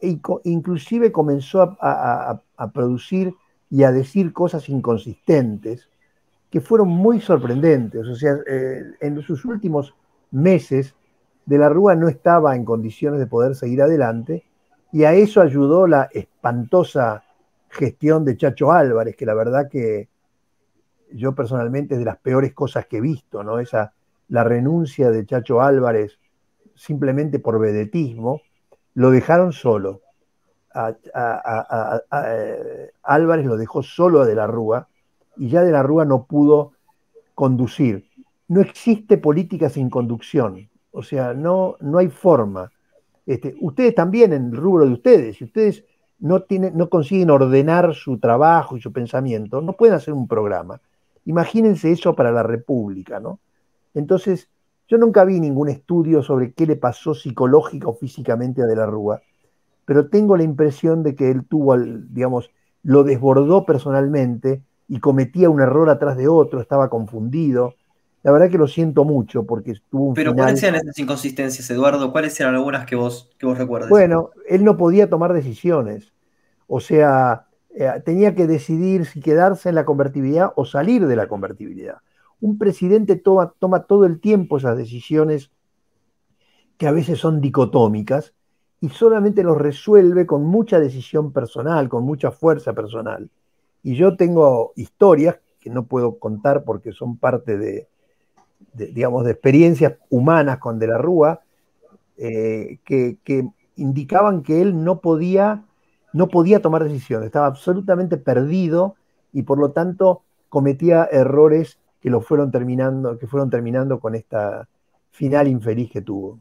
B: e inclusive comenzó a producir y a decir cosas inconsistentes que fueron muy sorprendentes. O sea, eh, en sus últimos meses, De la Rúa no estaba en condiciones de poder seguir adelante y a eso ayudó la espantosa gestión de Chacho Álvarez, que la verdad que yo personalmente es de las peores cosas que he visto, ¿no? Esa, la renuncia de Chacho Álvarez simplemente por vedetismo, lo dejaron solo. Eh, Álvarez lo dejó solo a De la Rúa y ya de la Rúa no pudo conducir. No existe política sin conducción, o sea, no, no hay forma. Este, ustedes también en el rubro de ustedes, si ustedes no, tienen, no consiguen ordenar su trabajo y su pensamiento, no pueden hacer un programa. Imagínense eso para la República, ¿no? Entonces, yo nunca vi ningún estudio sobre qué le pasó psicológica o físicamente a De la Rúa, pero tengo la impresión de que él tuvo, digamos, lo desbordó personalmente y cometía un error atrás de otro, estaba confundido. La verdad que lo siento mucho porque estuvo un
A: Pero ¿cuáles eran esas inconsistencias, Eduardo? ¿Cuáles eran algunas que vos, que vos recuerdas?
B: Bueno, él no podía tomar decisiones. O sea, eh, tenía que decidir si quedarse en la convertibilidad o salir de la convertibilidad. Un presidente toma, toma todo el tiempo esas decisiones que a veces son dicotómicas y solamente los resuelve con mucha decisión personal, con mucha fuerza personal. Y yo tengo historias que no puedo contar porque son parte de, digamos, de experiencias humanas con De la Rúa, eh, que, indicaban que él no podía, no podía tomar decisiones, estaba absolutamente perdido y por lo tanto cometía errores que lo fueron terminando, que fueron terminando con esta final infeliz que tuvo.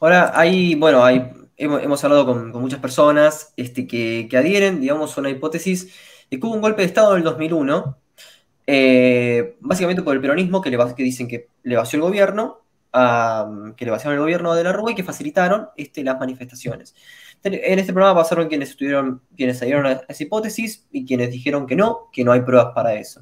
A: Ahora, hay, bueno, hay, hemos, hablado con, muchas personas este, que, que adhieren, digamos, a una hipótesis y hubo un golpe de Estado en el 2001, eh, básicamente por el peronismo, que, le, que dicen que le vació el gobierno que le vaciaron el gobierno de la Rúa y que facilitaron este, las manifestaciones. En este programa pasaron quienes estuvieron, quienes salieron a esa hipótesis y quienes dijeron que no, que no hay pruebas para eso.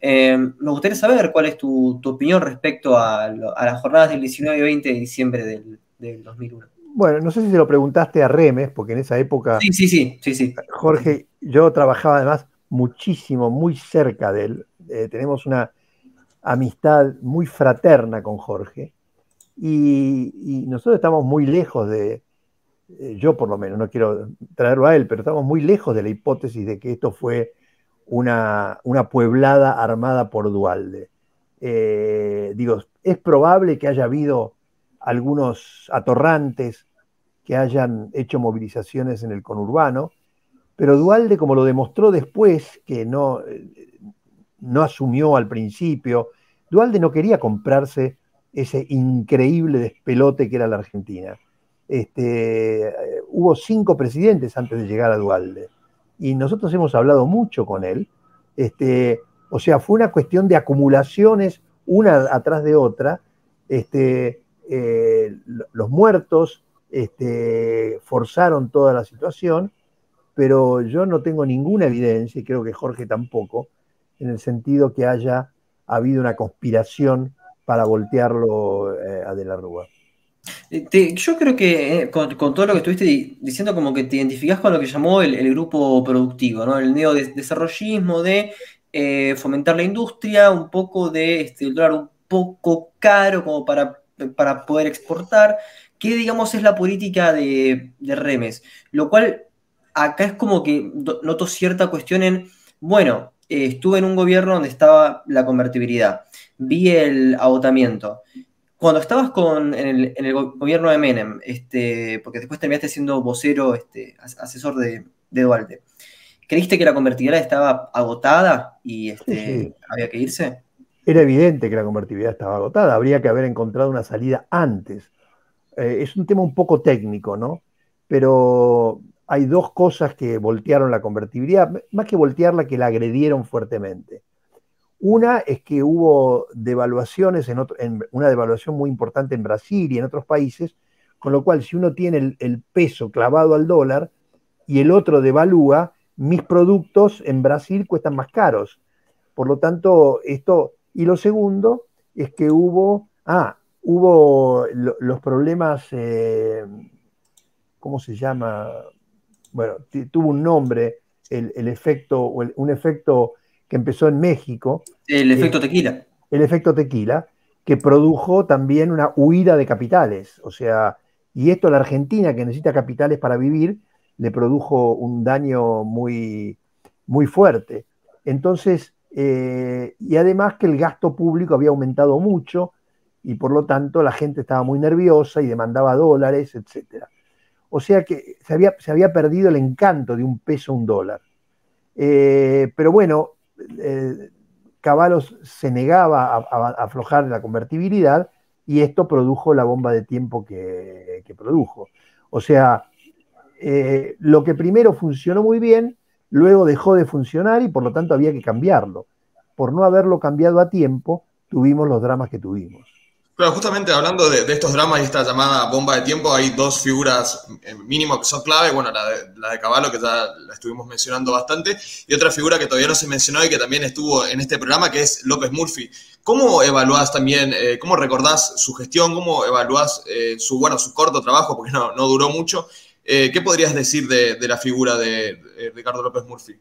A: Eh, me gustaría saber cuál es tu, opinión respecto a, las jornadas del 19 y 20 de diciembre del, del, 2001.
B: Bueno, no sé si se lo preguntaste a Remes, porque en esa época.
A: Sí, sí, sí, sí, sí.
B: Jorge, yo trabajaba además muchísimo, muy cerca de él. Eh, tenemos una amistad muy fraterna con Jorge. Y, nosotros estamos muy lejos de, eh, yo por lo menos, no quiero traerlo a él, pero estamos muy lejos de la hipótesis de que esto fue una, una pueblada armada por Dualde. Eh, digo, es probable que haya habido algunos atorrantes que hayan hecho movilizaciones en el conurbano, pero Dualde, como lo demostró después, que no, no asumió al principio, Dualde no quería comprarse ese increíble despelote que era la Argentina. Este, hubo cinco presidentes antes de llegar a Dualde y nosotros hemos hablado mucho con él. Este, o sea, fue una cuestión de acumulaciones una atrás de otra. Este, eh, los muertos este, forzaron toda la situación, pero yo no tengo ninguna evidencia, y creo que Jorge tampoco, en el sentido que haya habido una conspiración para voltearlo eh, a De la Rúa.
A: Eh, yo creo que eh, con, todo lo que estuviste diciendo, como que te identificás con lo que llamó el, grupo productivo, ¿no? El neodesarrollismo de fomentar la industria, un poco de este, dólar un poco caro como para, para poder exportar, que digamos es la política de, de Remes, lo cual acá es como que noto cierta cuestión en, bueno, estuve en un gobierno donde estaba la convertibilidad, vi el agotamiento. Cuando estabas con, en, el, gobierno de Menem, este, porque después terminaste siendo vocero, este, asesor de, de Duarte, ¿creíste que la convertibilidad estaba agotada y este, había que irse?
B: Era evidente que la convertibilidad estaba agotada, habría que haber encontrado una salida antes. Eh, es un tema un poco técnico, ¿no? Pero hay dos cosas que voltearon la convertibilidad, más que voltearla, que la agredieron fuertemente. Una es que hubo devaluaciones, una devaluación muy importante en Brasil y en otros países, con lo cual si uno tiene el, peso clavado al dólar y el otro devalúa, mis productos en Brasil cuestan más caros. Por lo tanto, esto... Y lo segundo es que hubo, ah, hubo los problemas, eh, ¿cómo se llama? Bueno, tuvo un nombre, el, efecto, un efecto que empezó en México.
A: El efecto tequila.
B: El efecto tequila, que produjo también una huida de capitales. O sea, y esto a la Argentina, que necesita capitales para vivir, le produjo un daño muy, muy fuerte. Entonces, eh, y además que el gasto público había aumentado mucho y por lo tanto la gente estaba muy nerviosa y demandaba dólares, etcétera. O sea que se había, se había perdido el encanto de un peso, un dólar. Eh, pero bueno, eh, Caballos se negaba a, aflojar la convertibilidad y esto produjo la bomba de tiempo que, produjo. O sea, eh, lo que primero funcionó muy bien, luego dejó de funcionar y por lo tanto había que cambiarlo. Por no haberlo cambiado a tiempo, tuvimos los dramas que tuvimos.
C: Pero justamente hablando de, estos dramas y esta llamada bomba de tiempo, hay dos figuras eh, mínimo que son clave. Bueno, la de, la de Caballo, que ya la estuvimos mencionando bastante, y otra figura que todavía no se mencionó y que también estuvo en este programa, que es López Murphy. ¿Cómo evaluás también, eh, cómo recordás su gestión, cómo evaluás eh, su, bueno, su corto trabajo, porque no, no duró mucho? ¿Qué podrías decir de, la figura de Ricardo López Murphy?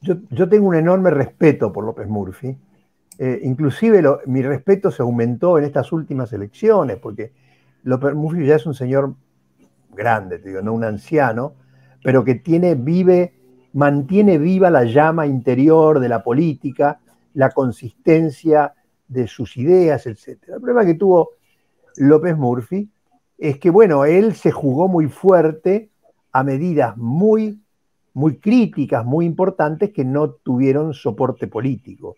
B: Yo, yo tengo un enorme respeto por López Murphy eh, inclusive mi respeto se aumentó en estas últimas elecciones, porque López Murphy ya es un señor grande, digo, no un anciano, pero que tiene, vive, mantiene viva la llama interior de la política, la consistencia de sus ideas, etc. El problema que tuvo López Murphy es que, bueno, él se jugó muy fuerte a medidas muy, muy críticas, muy importantes, que no tuvieron soporte político.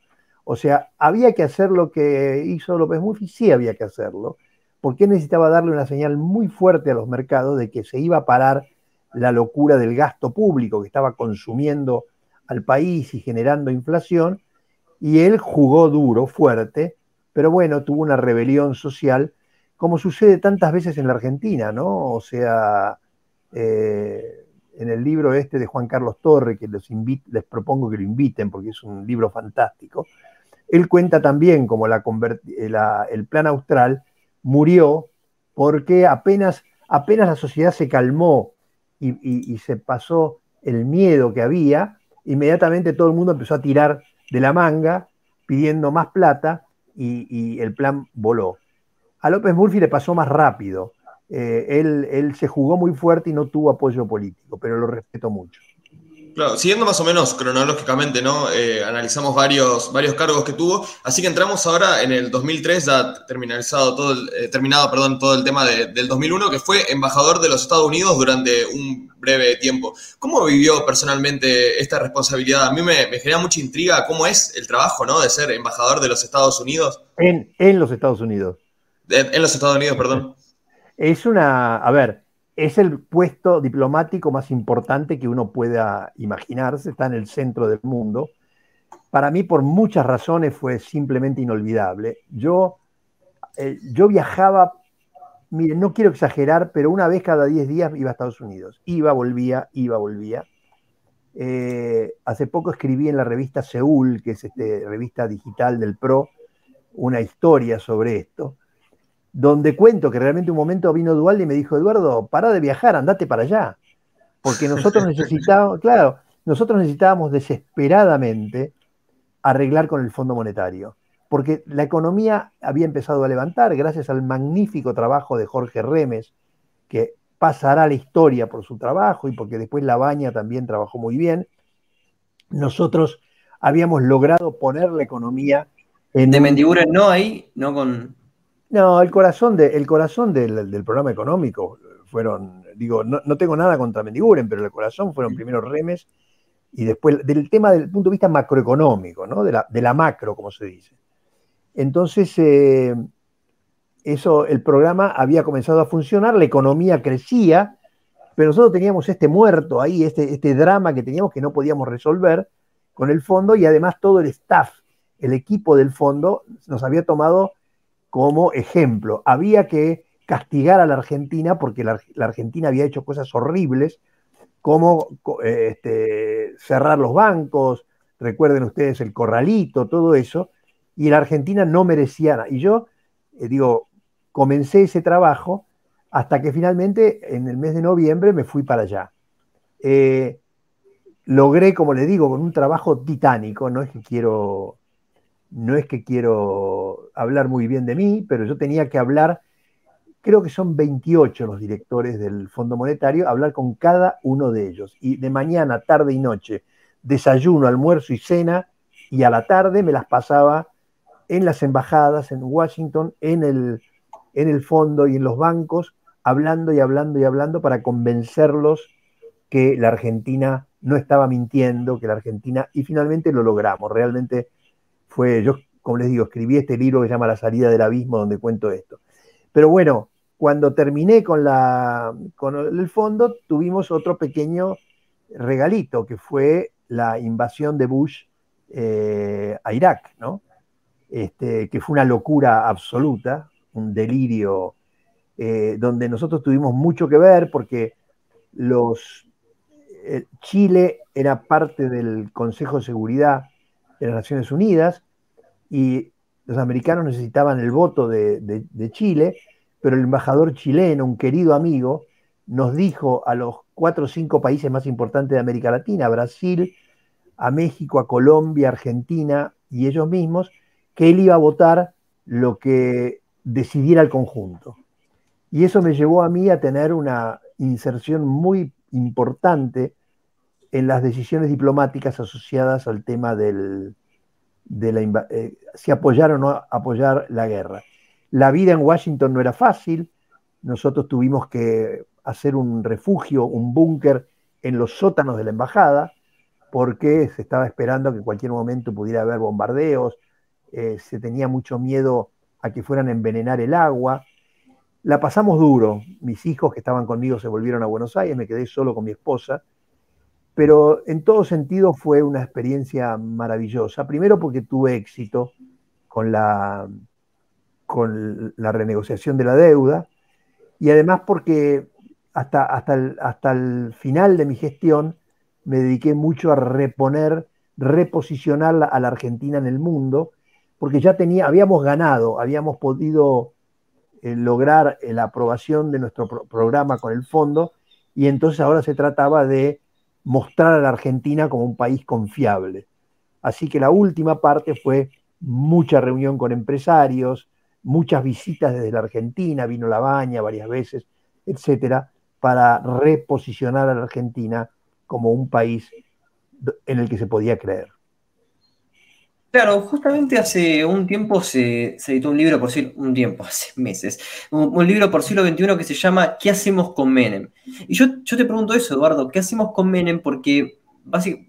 B: O sea, había que hacer lo que hizo López Murphy, sí había que hacerlo, porque necesitaba darle una señal muy fuerte a los mercados de que se iba a parar la locura del gasto público que estaba consumiendo al país y generando inflación, y él jugó duro, fuerte, pero bueno, tuvo una rebelión social como sucede tantas veces en la Argentina, ¿no? O sea, eh, en el libro este de Juan Carlos Torre, que les, les propongo que lo inviten porque es un libro fantástico, él cuenta también como la, el plan austral murió porque apenas, apenas la sociedad se calmó y, se pasó el miedo que había, inmediatamente todo el mundo empezó a tirar de la manga pidiendo más plata y, el plan voló. A López Murphy le pasó más rápido. Eh, él, él se jugó muy fuerte y no tuvo apoyo político, pero lo respeto mucho.
C: Claro, siguiendo más o menos cronológicamente, ¿no? Eh, analizamos varios, varios cargos que tuvo, así que entramos ahora en el 2003, ya terminalizado todo el, eh, terminado perdón, todo el tema del 2001, que fue embajador de los Estados Unidos durante un breve tiempo. ¿Cómo vivió personalmente esta responsabilidad? A mí me, genera mucha intriga cómo es el trabajo, ¿no? De ser embajador de los Estados Unidos.
B: En, en los Estados Unidos.
C: en los Estados Unidos, perdón.
B: Es una, a ver, es el puesto diplomático más importante que uno pueda imaginarse, está en el centro del mundo. Para mí, por muchas razones, fue simplemente inolvidable. Yo, eh, yo viajaba, miren, no quiero exagerar, pero una vez cada 10 días iba a Estados Unidos. Iba, volvía, iba, volvía. Eh, hace poco escribí en la revista Seúl, que es esta revista digital del PRO, una historia sobre esto donde cuento que realmente un momento vino Dualde y me dijo, Eduardo, para de viajar, andate para allá. Porque nosotros necesitábamos, claro, nosotros necesitábamos desesperadamente arreglar con el Fondo Monetario, porque la economía había empezado a levantar gracias al magnífico trabajo de Jorge Remes, que pasará a la historia por su trabajo y porque después La Baña también trabajó muy bien. Nosotros habíamos logrado poner la economía
A: en... De Mendiguren no ahí, no con...
B: No, el corazón, de, el corazón del, programa económico fueron, digo, no, tengo nada contra Mendiguren, pero el corazón fueron primero Remes y después del tema del punto de vista macroeconómico, ¿no? de, la, de la macro, como se dice. Entonces, eh, eso, el programa había comenzado a funcionar, la economía crecía, pero nosotros teníamos este muerto ahí, este, este drama que teníamos que no podíamos resolver con el fondo y además todo el staff, el equipo del fondo nos había tomado como ejemplo. Había que castigar a la Argentina porque la, Argentina había hecho cosas horribles, como este, cerrar los bancos, recuerden ustedes el corralito, todo eso, y la Argentina no merecía nada. Y yo, eh, digo, comencé ese trabajo hasta que finalmente en el mes de noviembre me fui para allá. Eh, logré, como le digo, con un trabajo titánico, no es que quiero no es que quiero hablar muy bien de mí, pero yo tenía que hablar, creo que son 28 los directores del Fondo Monetario, hablar con cada uno de ellos. Y de mañana, tarde y noche, desayuno, almuerzo y cena, y a la tarde me las pasaba en las embajadas, en Washington, en el, en el fondo y en los bancos, hablando y hablando y hablando para convencerlos que la Argentina no estaba mintiendo, que la Argentina, y finalmente lo logramos. Realmente fue, yo como les digo, escribí este libro que se llama La salida del abismo, donde cuento esto. Pero bueno, cuando terminé con, la, con el fondo, tuvimos otro pequeño regalito, que fue la invasión de Bush eh, a Irak, ¿no? Este, que fue una locura absoluta, un delirio, eh, donde nosotros tuvimos mucho que ver porque los, eh, Chile era parte del Consejo de Seguridad de las Naciones Unidas y los americanos necesitaban el voto de, Chile, pero el embajador chileno, un querido amigo, nos dijo a los cuatro o cinco países más importantes de América Latina, Brasil, a México, a Colombia, Argentina y ellos mismos, que él iba a votar lo que decidiera el conjunto. Y eso me llevó a mí a tener una inserción muy importante en las decisiones diplomáticas asociadas al tema del, de la eh, si apoyar o no apoyar la guerra. La vida en Washington no era fácil, nosotros tuvimos que hacer un refugio, un búnker en los sótanos de la embajada, porque se estaba esperando que en cualquier momento pudiera haber bombardeos, eh, se tenía mucho miedo a que fueran a envenenar el agua. La pasamos duro, mis hijos que estaban conmigo se volvieron a Buenos Aires, me quedé solo con mi esposa, pero en todo sentido fue una experiencia maravillosa. Primero porque tuve éxito con la, con la renegociación de la deuda y además porque hasta, hasta, el, hasta el final de mi gestión me dediqué mucho a reponer, reposicionar a la Argentina en el mundo, porque ya tenía, habíamos ganado, habíamos podido eh, lograr eh, la aprobación de nuestro programa con el fondo y entonces ahora se trataba de mostrar a la Argentina como un país confiable. Así que la última parte fue mucha reunión con empresarios, muchas visitas desde la Argentina, vino La Baña varias veces, etcétera, para reposicionar a la Argentina como un país en el que se podía creer.
A: Claro, justamente hace un tiempo se, editó un libro, por decir un tiempo, meses, un, libro por siglo XXI que se llama ¿Qué hacemos con Menem? Y yo, te pregunto eso, Eduardo, ¿qué hacemos con Menem? Porque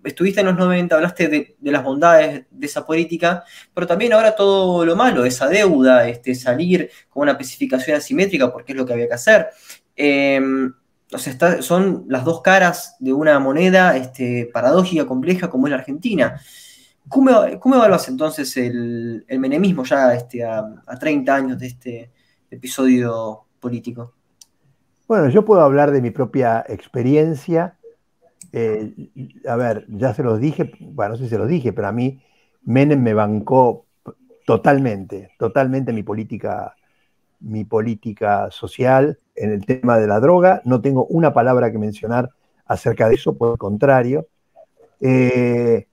A: estuviste en los 90, hablaste de, las bondades de esa política, pero también ahora todo lo malo, esa deuda, este, salir con una especificación asimétrica, porque es lo que había que hacer. Sea, son las dos caras de una moneda este, paradójica, compleja, como es la Argentina. ¿Cómo, cómo evaluas entonces el, menemismo ya este, a, 30 años de este episodio político?
B: Bueno, yo puedo hablar de mi propia experiencia. Eh, a ver, ya se los dije, bueno, no sé si se los dije, pero a mí Menem me bancó totalmente, totalmente mi política, mi política social en el tema de la droga. No tengo una palabra que mencionar acerca de eso, por el contrario. Eh,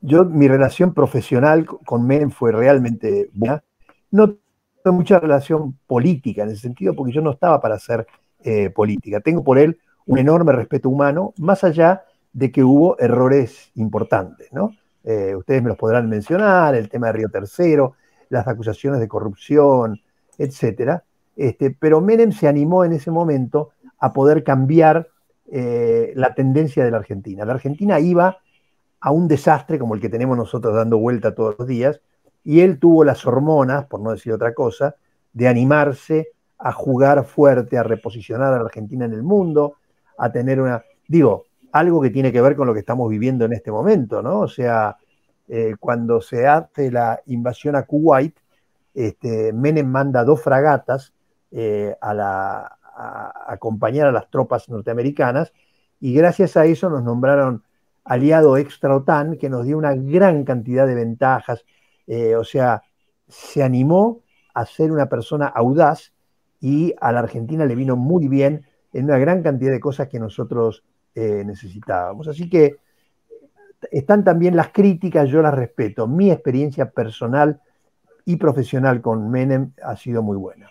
B: yo, mi relación profesional con Menem fue realmente buena. No tengo mucha relación política en ese sentido, porque yo no estaba para hacer eh, política. Tengo por él un enorme respeto humano, más allá de que hubo errores importantes, ¿no? Eh, ustedes me los podrán mencionar, el tema de Río Tercero, las acusaciones de corrupción, etcétera. Este, pero Menem se animó en ese momento a poder cambiar eh, la tendencia de la Argentina. La Argentina iba a un desastre como el que tenemos nosotros dando vuelta todos los días, y él tuvo las hormonas, por no decir otra cosa, de animarse a jugar fuerte, a reposicionar a la Argentina en el mundo, a tener una, digo, algo que tiene que ver con lo que estamos viviendo en este momento, ¿no? O sea, eh, cuando se hace la invasión a Kuwait, este, Menem manda dos fragatas eh, a, acompañar a las tropas norteamericanas y gracias a eso nos nombraron aliado extra OTAN que nos dio una gran cantidad de ventajas. Eh, o sea, se animó a ser una persona audaz y a la Argentina le vino muy bien en una gran cantidad de cosas que nosotros eh, necesitábamos. Así que están también las críticas, yo las respeto. Mi experiencia personal y profesional con Menem ha sido muy buena.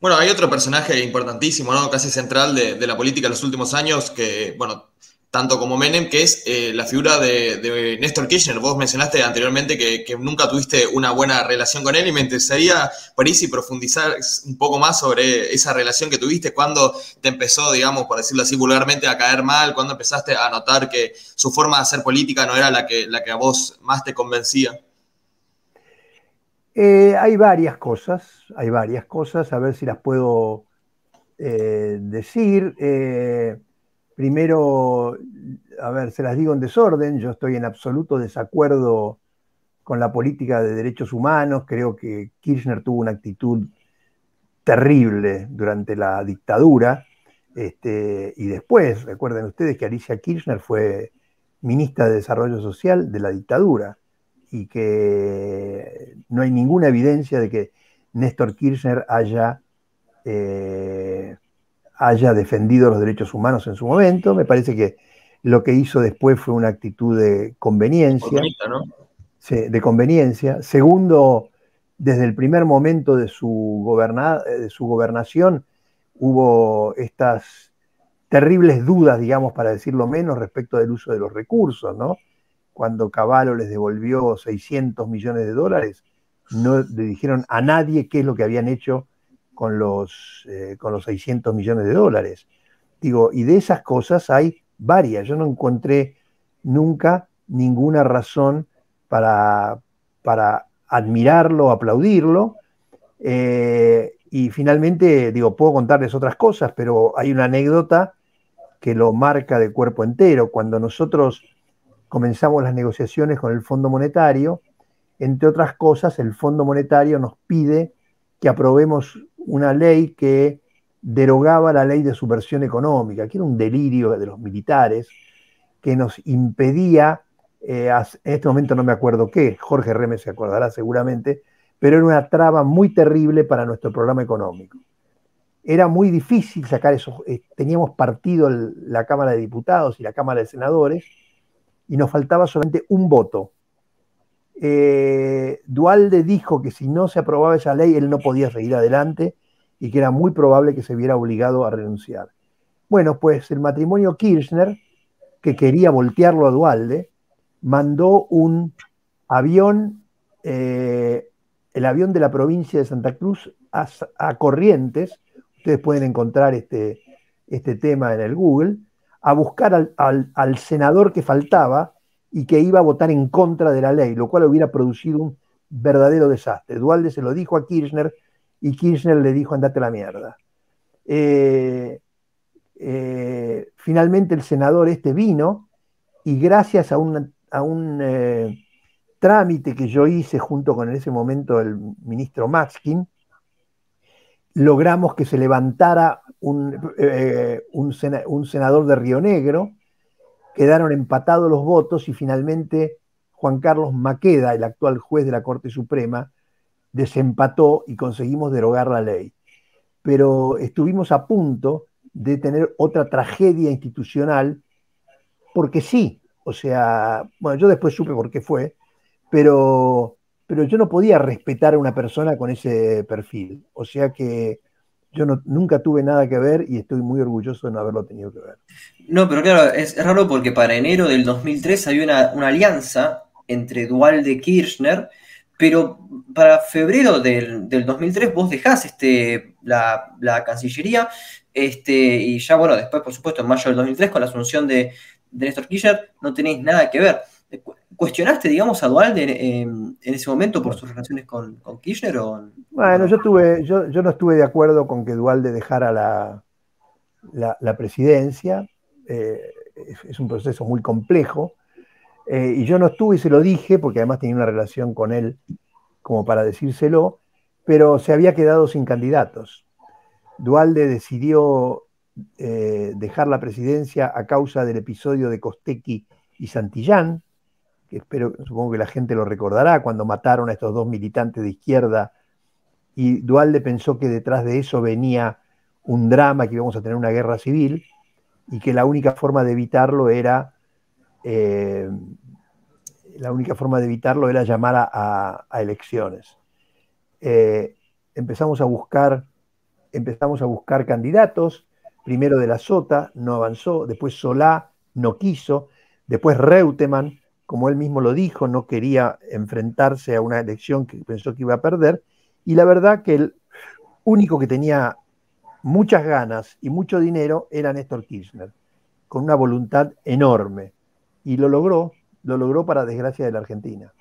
C: Bueno, hay otro personaje importantísimo, ¿no? Casi central de, de la política en los últimos años, que, bueno, tanto como Menem, que es eh, la figura de, Néstor Kirchner. Vos mencionaste anteriormente que, nunca tuviste una buena relación con él y me interesaría por ahí si profundizar un poco más sobre esa relación que tuviste, cuando te empezó, digamos, por decirlo así vulgarmente, a caer mal, cuando empezaste a notar que su forma de hacer política no era la que, la que a vos más te convencía.
B: Eh, hay varias cosas, hay varias cosas, a ver si las puedo eh, decir. Primero, a ver, se las digo en desorden, yo estoy en absoluto desacuerdo con la política de derechos humanos, creo que Kirchner tuvo una actitud terrible durante la dictadura, este, y después, recuerden ustedes que Alicia Kirchner fue ministra de Desarrollo Social de la dictadura y que no hay ninguna evidencia de que Néstor Kirchner haya eh, haya defendido los derechos humanos en su momento. Me parece que lo que hizo después fue una actitud de conveniencia. de conveniencia. Segundo, desde el primer momento de su, de su gobernación hubo estas terribles dudas, digamos, para decirlo menos, respecto del uso de los recursos, ¿no? Cuando Cavallo les devolvió 600 millones de dólares, no le dijeron a nadie qué es lo que habían hecho con los, eh, con los 600 millones de dólares. Digo, y de esas cosas hay varias. Yo no encontré nunca ninguna razón para, para admirarlo, aplaudirlo. Eh, y finalmente, digo, puedo contarles otras cosas, pero hay una anécdota que lo marca de cuerpo entero. Cuando nosotros comenzamos las negociaciones con el Fondo Monetario, entre otras cosas, el Fondo Monetario nos pide que aprobemos una ley que derogaba la ley de subversión económica, que era un delirio de los militares, que nos impedía, eh, en este momento no me acuerdo qué, Jorge Remes se acordará seguramente, pero era una traba muy terrible para nuestro programa económico. Era muy difícil sacar esos, eh, teníamos partido la Cámara de Diputados y la Cámara de Senadores, y nos faltaba solamente un voto. Eh, Dualde dijo que si no se aprobaba esa ley, él no podía seguir adelante y que era muy probable que se viera obligado a renunciar. Bueno, pues el matrimonio Kirchner, que quería voltearlo a Dualde, mandó un avión, eh, el avión de la provincia de Santa Cruz a, Corrientes, ustedes pueden encontrar este, este, tema en el Google, a buscar al senador que faltaba y que iba a votar en contra de la ley, lo cual hubiera producido un verdadero desastre. Dualde se lo dijo a Kirchner y Kirchner le dijo andate la mierda. Eh, eh, finalmente el senador este vino y gracias a un, a un eh, trámite que yo hice junto con en ese momento el ministro Maxkin, logramos que se levantara un, un senador de Río Negro, quedaron empatados los votos y finalmente Juan Carlos Maqueda, el actual juez de la Corte Suprema, desempató y conseguimos derogar la ley. Pero estuvimos a punto de tener otra tragedia institucional, porque sí, o sea, bueno, yo después supe por qué fue, pero, pero yo no podía respetar a una persona con ese perfil. O sea que yo nunca tuve nada que ver y estoy muy orgulloso de no haberlo tenido que ver.
A: No, pero claro, es raro porque para enero del 2003 había una, alianza entre Dualde Kirchner pero para febrero del, 2003 vos dejás este, la, Cancillería este, y ya, bueno, después, por supuesto, en mayo del 2003 con la asunción de, Néstor Kirchner no tenéis nada que ver. ¿Cuestionaste, digamos, a Dualde en, ese momento por sus relaciones con, Kirchner?
B: Bueno, yo, no estuve de acuerdo con que Dualde dejara la, presidencia. Eh, es, un proceso muy complejo. Eh, y yo no estuve y se lo dije, porque además tenía una relación con él como para decírselo, pero se había quedado sin candidatos. Dualde decidió eh, dejar la presidencia a causa del episodio de Costequi y Santillán, espero, supongo que la gente lo recordará, cuando mataron a estos dos militantes de izquierda, y Dualde pensó que detrás de eso venía un drama, que íbamos a tener una guerra civil, y que la única forma de evitarlo era eh, la única forma de evitarlo era llamar a, elecciones. Eh, empezamos, a buscar, empezamos a buscar candidatos, primero de la Sota, no avanzó, después Solá, no quiso, después Reutemann, como él mismo lo dijo, no quería enfrentarse a una elección que pensó que iba a perder, y la verdad que el único que tenía muchas ganas y mucho dinero era Néstor Kirchner, con una voluntad enorme, y lo logró, lo logró para desgracia de la Argentina.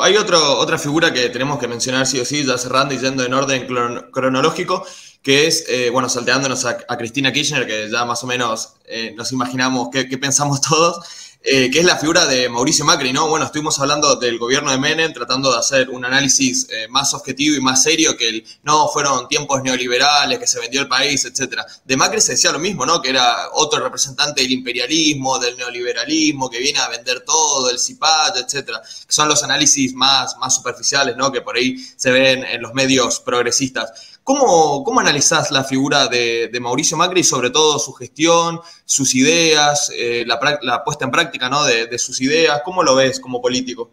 C: Hay otro, otra figura que tenemos que mencionar sí o sí, ya cerrando y yendo en orden cronológico, que es, eh, bueno, salteándonos a, Cristina Kirchner, que ya más o menos eh, nos imaginamos qué pensamos todos. Eh, que es la figura de Mauricio Macri, ¿no? Bueno, estuvimos hablando del gobierno de Menem, tratando de hacer un análisis eh, más objetivo y más serio que el, no, fueron tiempos neoliberales, que se vendió el país, etc. De Macri se decía lo mismo, ¿no? Que era otro representante del imperialismo, del neoliberalismo, que viene a vender todo, el CIPAT, etc. Que son los análisis más, más superficiales, ¿no? Que por ahí se ven en los medios progresistas. ¿Cómo, cómo analizás la figura de, Mauricio Macri y sobre todo su gestión, sus ideas, eh, la, puesta en práctica ¿no? de, sus ideas? ¿Cómo lo ves como político?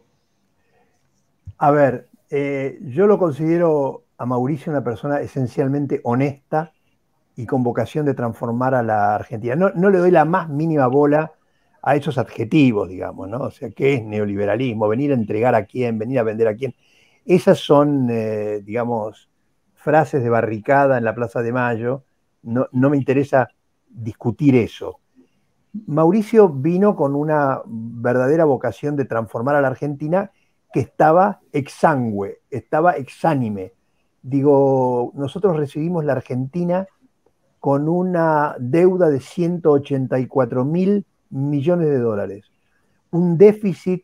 B: A ver, eh, yo lo considero a Mauricio una persona esencialmente honesta y con vocación de transformar a la Argentina. No, le doy la más mínima bola a esos adjetivos, digamos, ¿no? O sea, ¿qué es neoliberalismo? Venir a entregar a quién, venir a vender a quién. Esas son, eh, digamos, frases de barricada en la Plaza de Mayo, no, me interesa discutir eso. Mauricio vino con una verdadera vocación de transformar a la Argentina que estaba exangüe, estaba exánime. Digo, nosotros recibimos la Argentina con una deuda de 184 mil millones de dólares, un déficit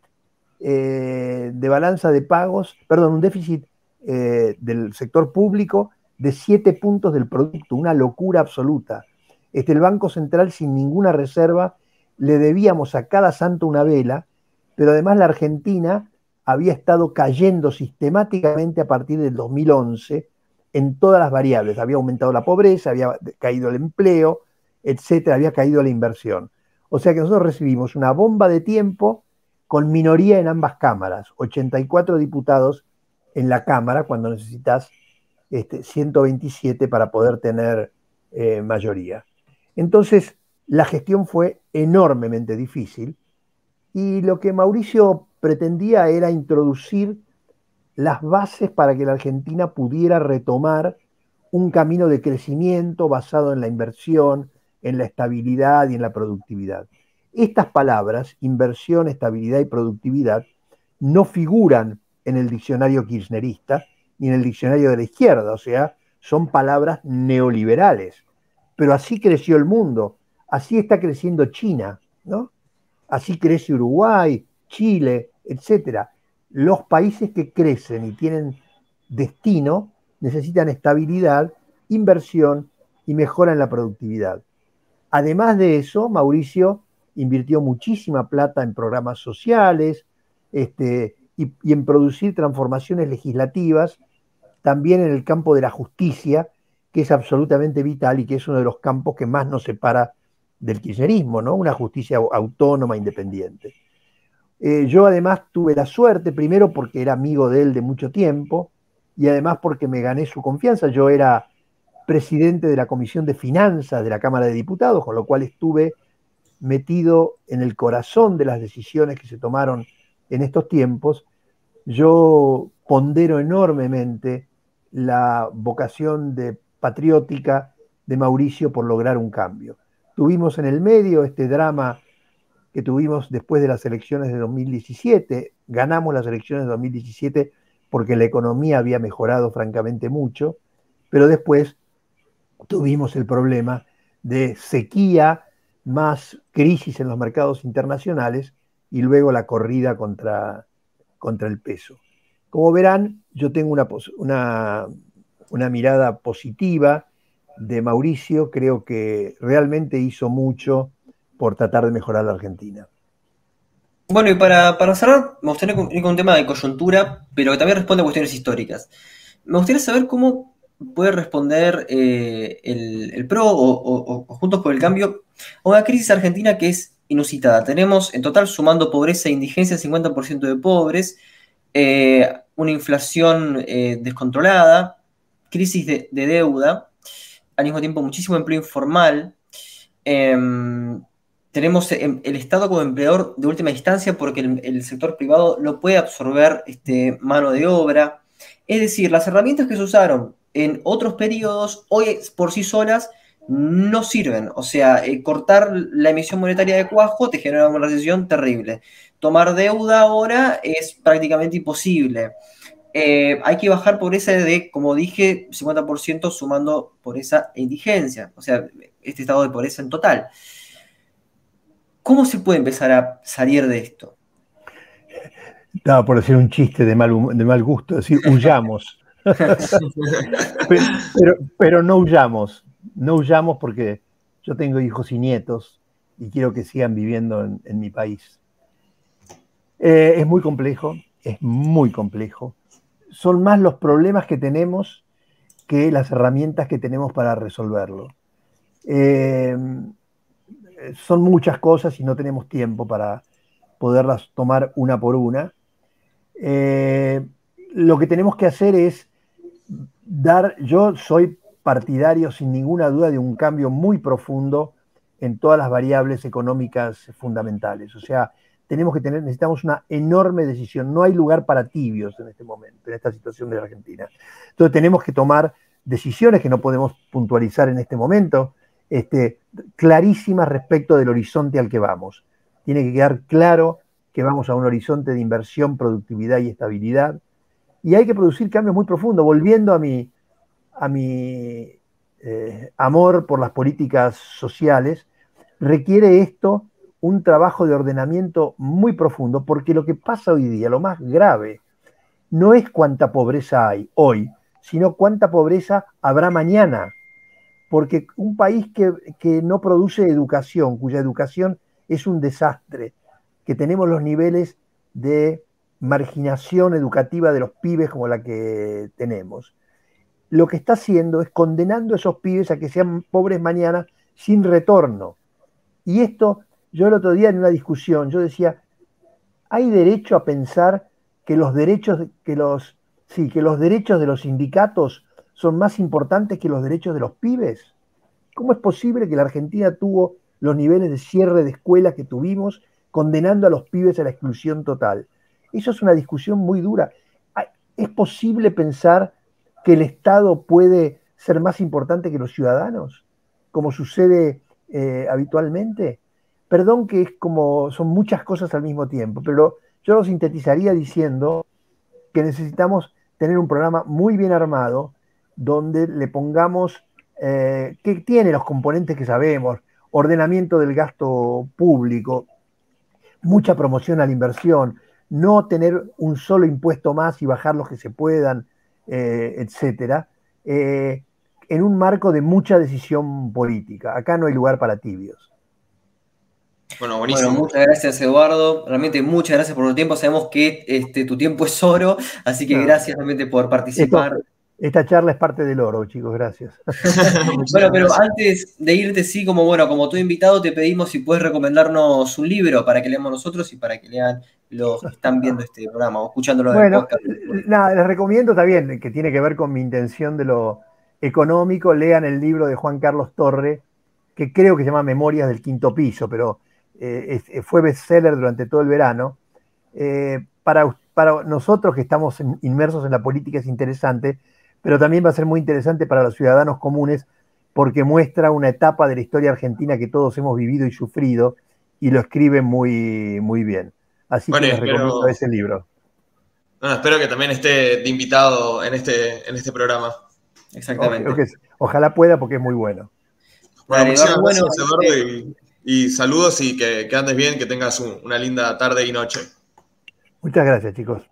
B: eh, de balanza de pagos, perdón, un déficit eh, del sector público de 7 puntos del producto, una locura absoluta. Este, el Banco Central sin ninguna reserva le debíamos a cada santo una vela, pero además la Argentina había estado cayendo sistemáticamente a partir del 2011 en todas las variables. Había aumentado la pobreza, había caído el empleo, etcétera, había caído la inversión. O sea que nosotros recibimos una bomba de tiempo con minoría en ambas cámaras, 84 diputados en la Cámara cuando necesitas este, 127 para poder tener eh, mayoría. Entonces, la gestión fue enormemente difícil y lo que Mauricio pretendía era introducir las bases para que la Argentina pudiera retomar un camino de crecimiento basado en la inversión, en la estabilidad y en la productividad. Estas palabras, inversión, estabilidad y productividad, no figuran en el diccionario kirchnerista ni en el diccionario de la izquierda, o sea, son palabras neoliberales. Pero así creció el mundo, así está creciendo China, ¿no? Así crece Uruguay, Chile, etc. Los países que crecen y tienen destino necesitan estabilidad, inversión y mejora en la productividad. Además de eso, Mauricio invirtió muchísima plata en programas sociales este, y, en producir transformaciones legislativas, también en el campo de la justicia, que es absolutamente vital y que es uno de los campos que más nos separa del kirchnerismo, ¿no? Una justicia autónoma, independiente. Eh, yo además tuve la suerte, primero porque era amigo de él de mucho tiempo, y además porque me gané su confianza. Yo era presidente de la Comisión de Finanzas de la Cámara de Diputados, con lo cual estuve metido en el corazón de las decisiones que se tomaron en estos tiempos. Yo pondero enormemente la vocación de patriótica de Mauricio por lograr un cambio. Tuvimos en el medio este drama que tuvimos después de las elecciones de 2017. Ganamos las elecciones de 2017 porque la economía había mejorado francamente mucho, pero después tuvimos el problema de sequía más crisis en los mercados internacionales y luego la corrida contra, contra el peso. Como verán, yo tengo una, una, una mirada positiva de Mauricio, creo que realmente hizo mucho por tratar de mejorar la Argentina.
A: Bueno, y para, cerrar, me gustaría ir con un tema de coyuntura, pero que también responde a cuestiones históricas. Me gustaría saber cómo puede responder eh, el, PRO o, Juntos por el Cambio a una crisis argentina que es inusitada. Tenemos en total, sumando pobreza e indigencia, 50% de pobres, eh, una inflación eh, descontrolada, crisis de, deuda, al mismo tiempo muchísimo empleo informal. Em, tenemos em, el Estado como empleador de última instancia porque el, sector privado no puede absorber este, mano de obra. Es decir, las herramientas que se usaron en otros periodos, hoy por sí solas, no sirven. O sea, eh, cortar la emisión monetaria de cuajo te genera una recesión terrible. Tomar deuda ahora es prácticamente imposible. Eh, hay que bajar pobreza de, como dije, 50% sumando pobreza e indigencia, o sea, este estado de pobreza en total. ¿Cómo se puede empezar a salir de esto?
B: Estaba por decir un chiste de mal, de mal gusto, decir huyamos. pero, pero, no huyamos, no huyamos porque yo tengo hijos y nietos y quiero que sigan viviendo en, mi país. Eh, es muy complejo, es muy complejo son más los problemas que tenemos que las herramientas que tenemos para resolverlo. Eh, son muchas cosas y no tenemos tiempo para poderlas tomar una por una. Eh, lo que tenemos que hacer es dar, yo soy partidario sin ninguna duda de un cambio muy profundo en todas las variables económicas fundamentales. O sea, tenemos que tener, necesitamos una enorme decisión. No hay lugar para tibios en este momento, en esta situación de la Argentina. Entonces tenemos que tomar decisiones que no podemos puntualizar en este momento, este, clarísimas respecto del horizonte al que vamos. Tiene que quedar claro que vamos a un horizonte de inversión, productividad y estabilidad. Y hay que producir cambios muy profundos. Volviendo a mi, a mi eh, amor por las políticas sociales, requiere esto un trabajo de ordenamiento muy profundo, porque lo que pasa hoy día, lo más grave, no es cuánta pobreza hay hoy, sino cuánta pobreza habrá mañana. Porque un país que, que no produce educación, cuya educación es un desastre, que tenemos los niveles de marginación educativa de los pibes como la que tenemos, lo que está haciendo es condenando a esos pibes a que sean pobres mañana sin retorno. Y esto, yo el otro día en una discusión, yo decía, ¿hay derecho a pensar que los derechos, que los, sí, que los derechos de los sindicatos son más importantes que los derechos de los pibes? ¿Cómo es posible que la Argentina tuvo los niveles de cierre de escuelas que tuvimos, condenando a los pibes a la exclusión total? Eso es una discusión muy dura. ¿Es posible pensar que el Estado puede ser más importante que los ciudadanos, como sucede eh, habitualmente? Perdón que es como son muchas cosas al mismo tiempo, pero yo lo sintetizaría diciendo que necesitamos tener un programa muy bien armado donde le pongamos, eh, que tiene los componentes que sabemos, ordenamiento del gasto público, mucha promoción a la inversión, no tener un solo impuesto más y bajar los que se puedan, eh, etcétera, eh, en un marco de mucha decisión política. Acá no hay lugar para tibios.
A: Bueno, buenísimo. muchas gracias, Eduardo. Realmente muchas gracias por tu tiempo. Sabemos que este, tu tiempo es oro, así que gracias realmente por participar.
B: esta charla es parte del oro, chicos, gracias.
A: bueno, pero antes de irte, sí, como bueno, como tu invitado, te pedimos si puedes recomendarnos un libro para que leamos nosotros y para que lean los que están viendo este programa o escuchándolo
B: bueno, Nada, les recomiendo también, que tiene que ver con mi intención de lo económico, lean el libro de Juan Carlos Torre, que creo que se llama Memorias del Quinto Piso, pero eh, eh, fue bestseller durante todo el verano. Eh, para, para nosotros que estamos inmersos en la política es interesante, pero también va a ser muy interesante para los ciudadanos comunes porque muestra una etapa de la historia argentina que todos hemos vivido y sufrido y lo escribe muy, muy bien. Así que les recomiendo ese libro.
C: espero que también esté de invitado en este, en este programa.
B: Exactamente. ojalá pueda porque es muy bueno.
C: Bueno, muchas gracias, Eduardo, y, saludos y que, andes bien, que tengas una linda tarde y noche.
B: Muchas gracias, chicos.